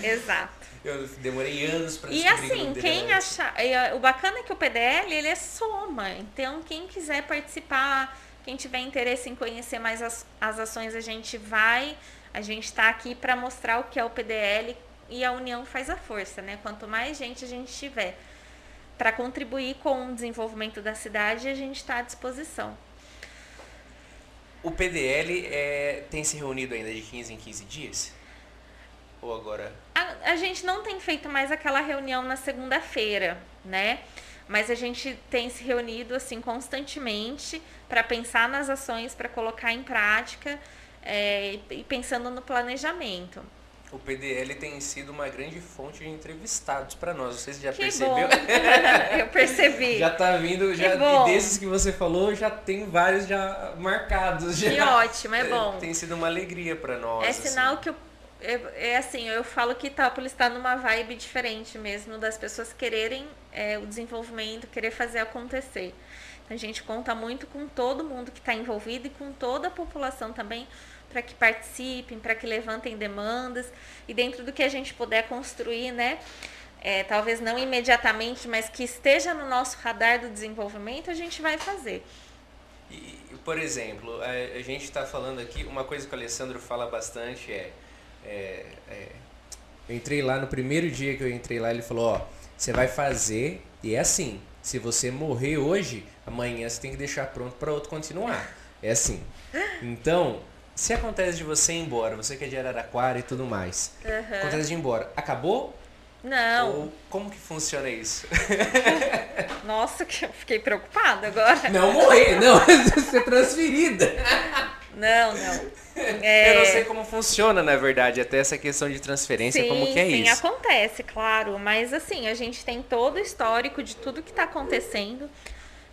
Exato. Eu demorei anos para E assim, quem achar. O bacana é que o PDL ele é soma. Então, quem quiser participar, quem tiver interesse em conhecer mais as, as ações, a gente vai. A gente está aqui para mostrar o que é o PDL e a união faz a força, né? Quanto mais gente a gente tiver para contribuir com o desenvolvimento da cidade, a gente está à disposição. O PDL é, tem se reunido ainda de 15 em 15 dias? Ou agora? A, a gente não tem feito mais aquela reunião na segunda-feira, né? Mas a gente tem se reunido assim constantemente para pensar nas ações, para colocar em prática é, e pensando no planejamento o PDL tem sido uma grande fonte de entrevistados para nós. Você já que percebeu? Eu percebi. já tá vindo, já, e desses que você falou, já tem vários já marcados. Já. Que ótimo, é bom. Tem sido uma alegria para nós. É sinal assim. que eu, é, é, assim, eu falo que Itápolis está numa vibe diferente mesmo, das pessoas quererem é, o desenvolvimento, querer fazer acontecer. A gente conta muito com todo mundo que está envolvido e com toda a população também para que participem, para que levantem demandas e dentro do que a gente puder construir, né? É, talvez não imediatamente, mas que esteja no nosso radar do desenvolvimento, a gente vai fazer. E, por exemplo, a, a gente está falando aqui, uma coisa que o Alessandro fala bastante é, é, é, Eu entrei lá no primeiro dia que eu entrei lá, ele falou: Ó, você vai fazer e é assim. Se você morrer hoje, amanhã você tem que deixar pronto para outro continuar. É assim. Então, se acontece de você ir embora, você que é de Araraquara e tudo mais, uhum. acontece de ir embora, acabou? Não. Ou como que funciona isso? Nossa, que eu fiquei preocupada agora. Não morrer, não, ser transferida. Não, não. É... Eu não sei como funciona, na verdade, até essa questão de transferência, sim, como que é sim, isso. Sim, acontece, claro, mas assim, a gente tem todo o histórico de tudo que está acontecendo.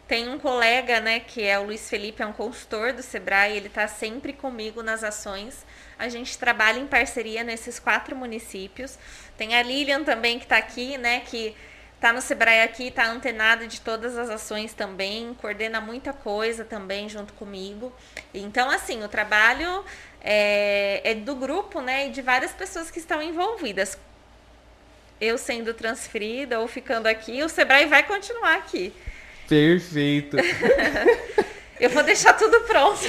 Tem um colega, né, que é o Luiz Felipe, é um consultor do Sebrae, ele está sempre comigo nas ações. A gente trabalha em parceria nesses quatro municípios. Tem a Lilian também que está aqui, né, que está no Sebrae aqui, está antenada de todas as ações também, coordena muita coisa também junto comigo. Então, assim, o trabalho é, é do grupo, né, e de várias pessoas que estão envolvidas. Eu sendo transferida ou ficando aqui, o Sebrae vai continuar aqui. Perfeito. Eu vou deixar tudo pronto.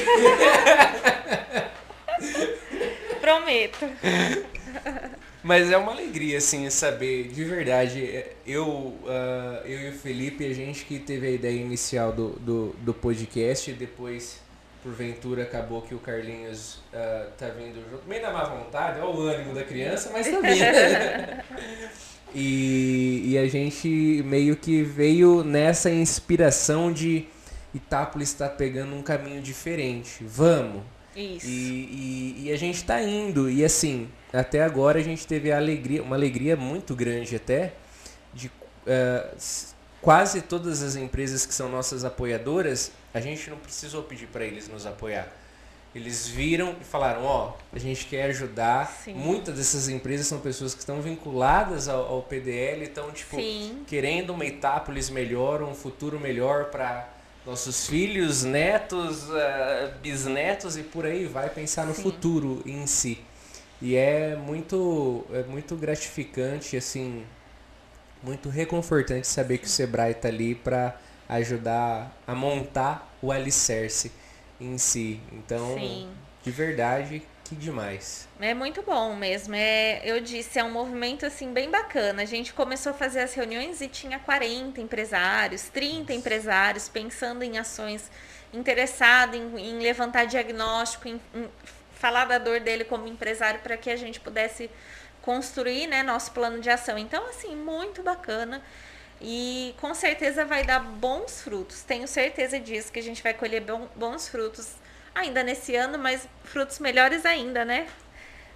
Prometo. Mas é uma alegria, assim, saber, de verdade, eu, uh, eu e o Felipe, a gente que teve a ideia inicial do, do, do podcast, e depois, porventura, acabou que o Carlinhos uh, tá vindo junto, meio na má vontade, olha o ânimo da criança, mas também. e, e a gente meio que veio nessa inspiração de Itápolis está pegando um caminho diferente, vamos. Isso. E, e, e a gente está indo, e assim, até agora a gente teve a alegria, uma alegria muito grande até, de uh, quase todas as empresas que são nossas apoiadoras, a gente não precisou pedir para eles nos apoiar. Eles viram e falaram, ó, oh, a gente quer ajudar. Sim. Muitas dessas empresas são pessoas que estão vinculadas ao, ao PDL, estão tipo Sim. querendo uma Itápolis melhor, um futuro melhor para nossos filhos, netos, uh, bisnetos e por aí vai pensar no Sim. futuro em si. E é muito, é muito gratificante, assim, muito reconfortante saber que o Sebrae está ali para ajudar a montar o alicerce em si. Então, Sim. de verdade, que demais. É muito bom mesmo. É, eu disse, é um movimento assim bem bacana. A gente começou a fazer as reuniões e tinha 40 empresários, 30 empresários pensando em ações, interessado em, em levantar diagnóstico, em, em falar da dor dele como empresário para que a gente pudesse construir né, nosso plano de ação. Então, assim, muito bacana. E com certeza vai dar bons frutos. Tenho certeza disso, que a gente vai colher bons frutos ainda nesse ano, mas frutos melhores ainda, né?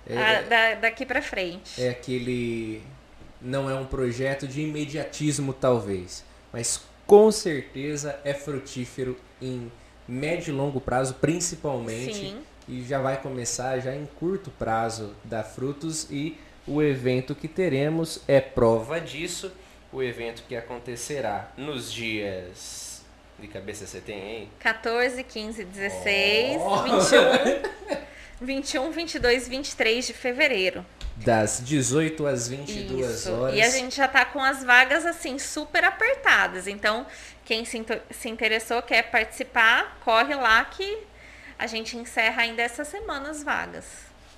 É, a, da, daqui para frente. É aquele. Não é um projeto de imediatismo, talvez, mas com certeza é frutífero em médio e longo prazo, principalmente. Sim e já vai começar já em curto prazo dar frutos e o evento que teremos é prova disso. O evento que acontecerá nos dias de cabeça você tem aí? 14, 15, 16, oh. 21, 21, 22, 23 de fevereiro. Das 18 às 22 Isso. horas. E a gente já tá com as vagas assim super apertadas. Então, quem se, se interessou, quer participar, corre lá que a gente encerra ainda essa semana as vagas.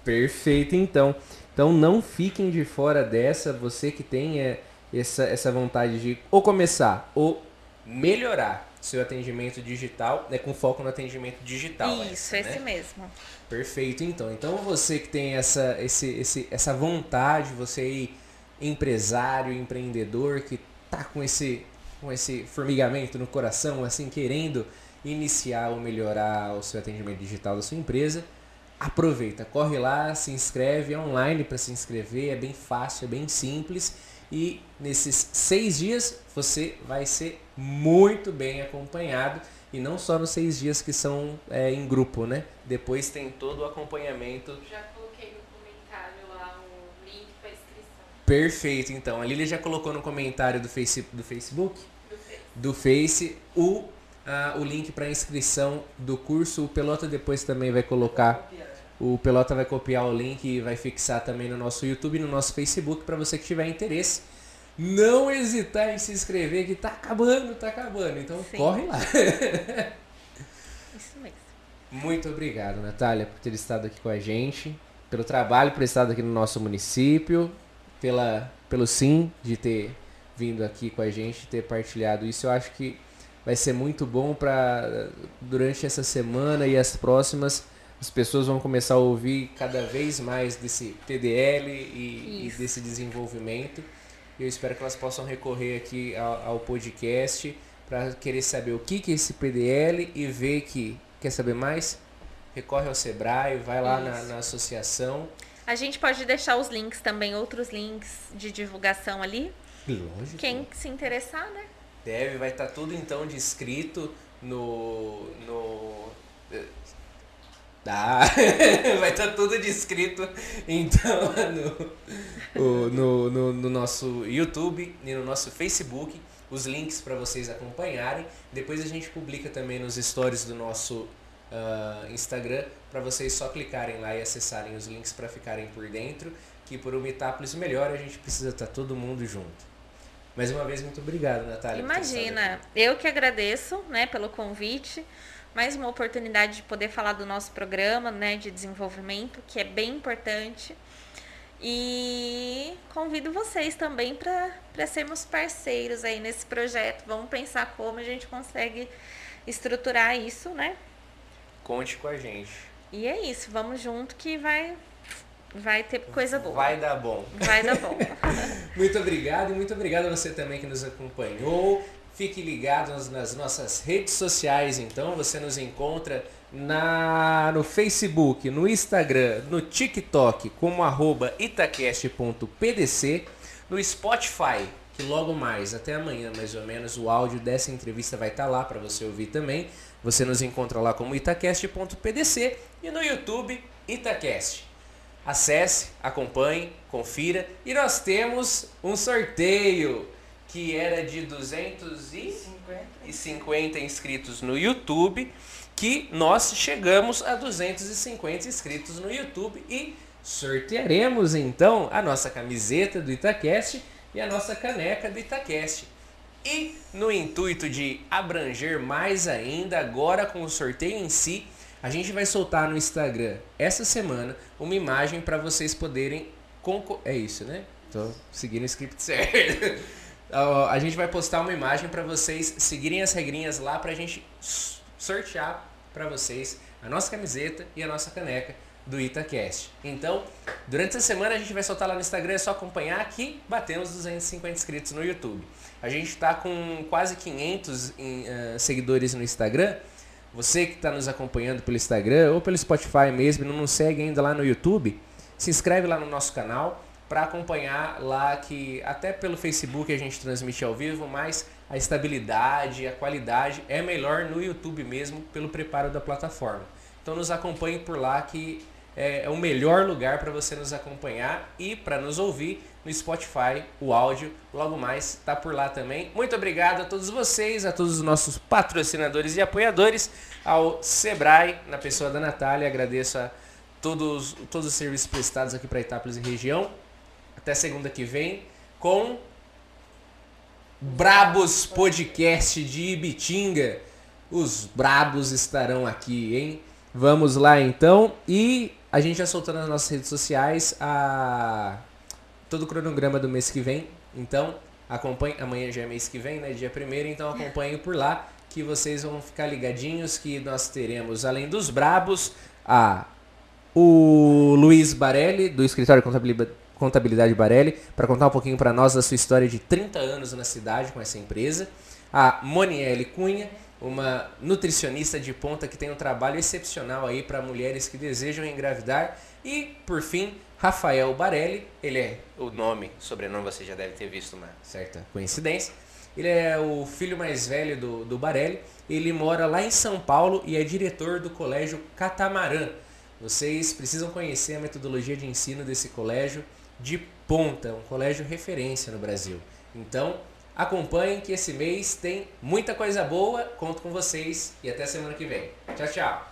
Perfeito, então. Então não fiquem de fora dessa, você que tem é, essa, essa vontade de ou começar ou melhorar seu atendimento digital, né, com foco no atendimento digital. Isso, essa, esse né? mesmo. Perfeito, então. Então você que tem essa, esse, esse, essa vontade, você aí, empresário, empreendedor, que tá com esse, com esse formigamento no coração, assim, querendo iniciar ou melhorar o seu atendimento digital da sua empresa, aproveita, corre lá, se inscreve, é online para se inscrever, é bem fácil, é bem simples e nesses seis dias você vai ser muito bem acompanhado e não só nos seis dias que são é, em grupo, né? Depois tem todo o acompanhamento. Já coloquei no comentário lá o link para inscrição. Perfeito, então. A Lilia já colocou no comentário do, face, do Facebook, do Face, do face o ah, o link para inscrição do curso. O Pelota depois também vai colocar. O Pelota vai copiar o link e vai fixar também no nosso YouTube e no nosso Facebook para você que tiver interesse. Não hesitar em se inscrever que tá acabando, tá acabando. Então Sim. corre lá. Isso mesmo. Muito obrigado, Natália, por ter estado aqui com a gente, pelo trabalho prestado aqui no nosso município, pela, pelo sim de ter vindo aqui com a gente, ter partilhado isso. Eu acho que vai ser muito bom para durante essa semana e as próximas as pessoas vão começar a ouvir cada vez mais desse TDL e, e desse desenvolvimento. Eu espero que elas possam recorrer aqui ao, ao podcast para querer saber o que, que é esse PDL e ver que quer saber mais, recorre ao Sebrae, vai lá na, na associação. A gente pode deixar os links também, outros links de divulgação ali. Lógico. Quem se interessar, né? Deve, vai estar tá tudo então descrito no. no Tá. vai estar tá tudo descrito então no, no, no, no, nosso YouTube e no nosso Facebook. Os links para vocês acompanharem. Depois a gente publica também nos stories do nosso uh, Instagram para vocês só clicarem lá e acessarem os links para ficarem por dentro. Que por uma Itápolis melhor a gente precisa estar tá todo mundo junto. Mais uma vez, muito obrigado, Natália. Imagina, eu que agradeço né, pelo convite. mais uma oportunidade de poder falar do nosso programa, né, de desenvolvimento, que é bem importante. E convido vocês também para sermos parceiros aí nesse projeto. Vamos pensar como a gente consegue estruturar isso, né? Conte com a gente. E é isso, vamos junto que vai vai ter coisa boa. Vai dar bom. Vai dar bom. muito obrigado e muito obrigado a você também que nos acompanhou. Fique ligado nas nossas redes sociais, então você nos encontra na, no Facebook, no Instagram, no TikTok como arroba itacast.pdc, no Spotify, que logo mais, até amanhã mais ou menos, o áudio dessa entrevista vai estar tá lá para você ouvir também. Você nos encontra lá como itacast.pdc e no YouTube Itacast. Acesse, acompanhe, confira e nós temos um sorteio que era de 250 inscritos no YouTube que nós chegamos a 250 inscritos no YouTube e sortearemos então a nossa camiseta do Itacast e a nossa caneca do Itacast. E no intuito de abranger mais ainda, agora com o sorteio em si, a gente vai soltar no Instagram essa semana uma imagem para vocês poderem É isso, né? Tô seguindo o script certo. a gente vai postar uma imagem para vocês seguirem as regrinhas lá para a gente sortear para vocês a nossa camiseta e a nossa caneca do Itacast. Então, durante essa semana a gente vai soltar lá no Instagram, é só acompanhar que batemos 250 inscritos no YouTube. A gente está com quase 500 em, uh, seguidores no Instagram. Você que está nos acompanhando pelo Instagram ou pelo Spotify mesmo, não nos segue ainda lá no YouTube, se inscreve lá no nosso canal para acompanhar lá que até pelo Facebook a gente transmite ao vivo, mas a estabilidade, a qualidade é melhor no YouTube mesmo pelo preparo da plataforma. Então nos acompanhe por lá que é, é o melhor lugar para você nos acompanhar e para nos ouvir no Spotify, o áudio logo mais está por lá também. Muito obrigado a todos vocês, a todos os nossos patrocinadores e apoiadores, ao Sebrae, na pessoa da Natália, agradeço a todos, todos os serviços prestados aqui para Itápolis e região. Até segunda que vem com Brabos Podcast de Ibitinga. Os brabos estarão aqui, hein? Vamos lá então. E a gente já soltou nas nossas redes sociais a todo o cronograma do mês que vem. Então, acompanhe. Amanhã já é mês que vem, né? Dia 1 então acompanhe por lá que vocês vão ficar ligadinhos que nós teremos, além dos brabos, a o Luiz Barelli, do escritório Contabilidade Barelli, para contar um pouquinho para nós da sua história de 30 anos na cidade com essa empresa. A Monielle Cunha, uma nutricionista de ponta que tem um trabalho excepcional aí para mulheres que desejam engravidar. E, por fim, Rafael Barelli, ele é o nome, sobrenome você já deve ter visto uma certa coincidência. Ele é o filho mais velho do, do Barelli. Ele mora lá em São Paulo e é diretor do colégio Catamarã. Vocês precisam conhecer a metodologia de ensino desse colégio de ponta, um colégio referência no Brasil. Então, acompanhem que esse mês tem muita coisa boa. Conto com vocês e até semana que vem. Tchau, tchau.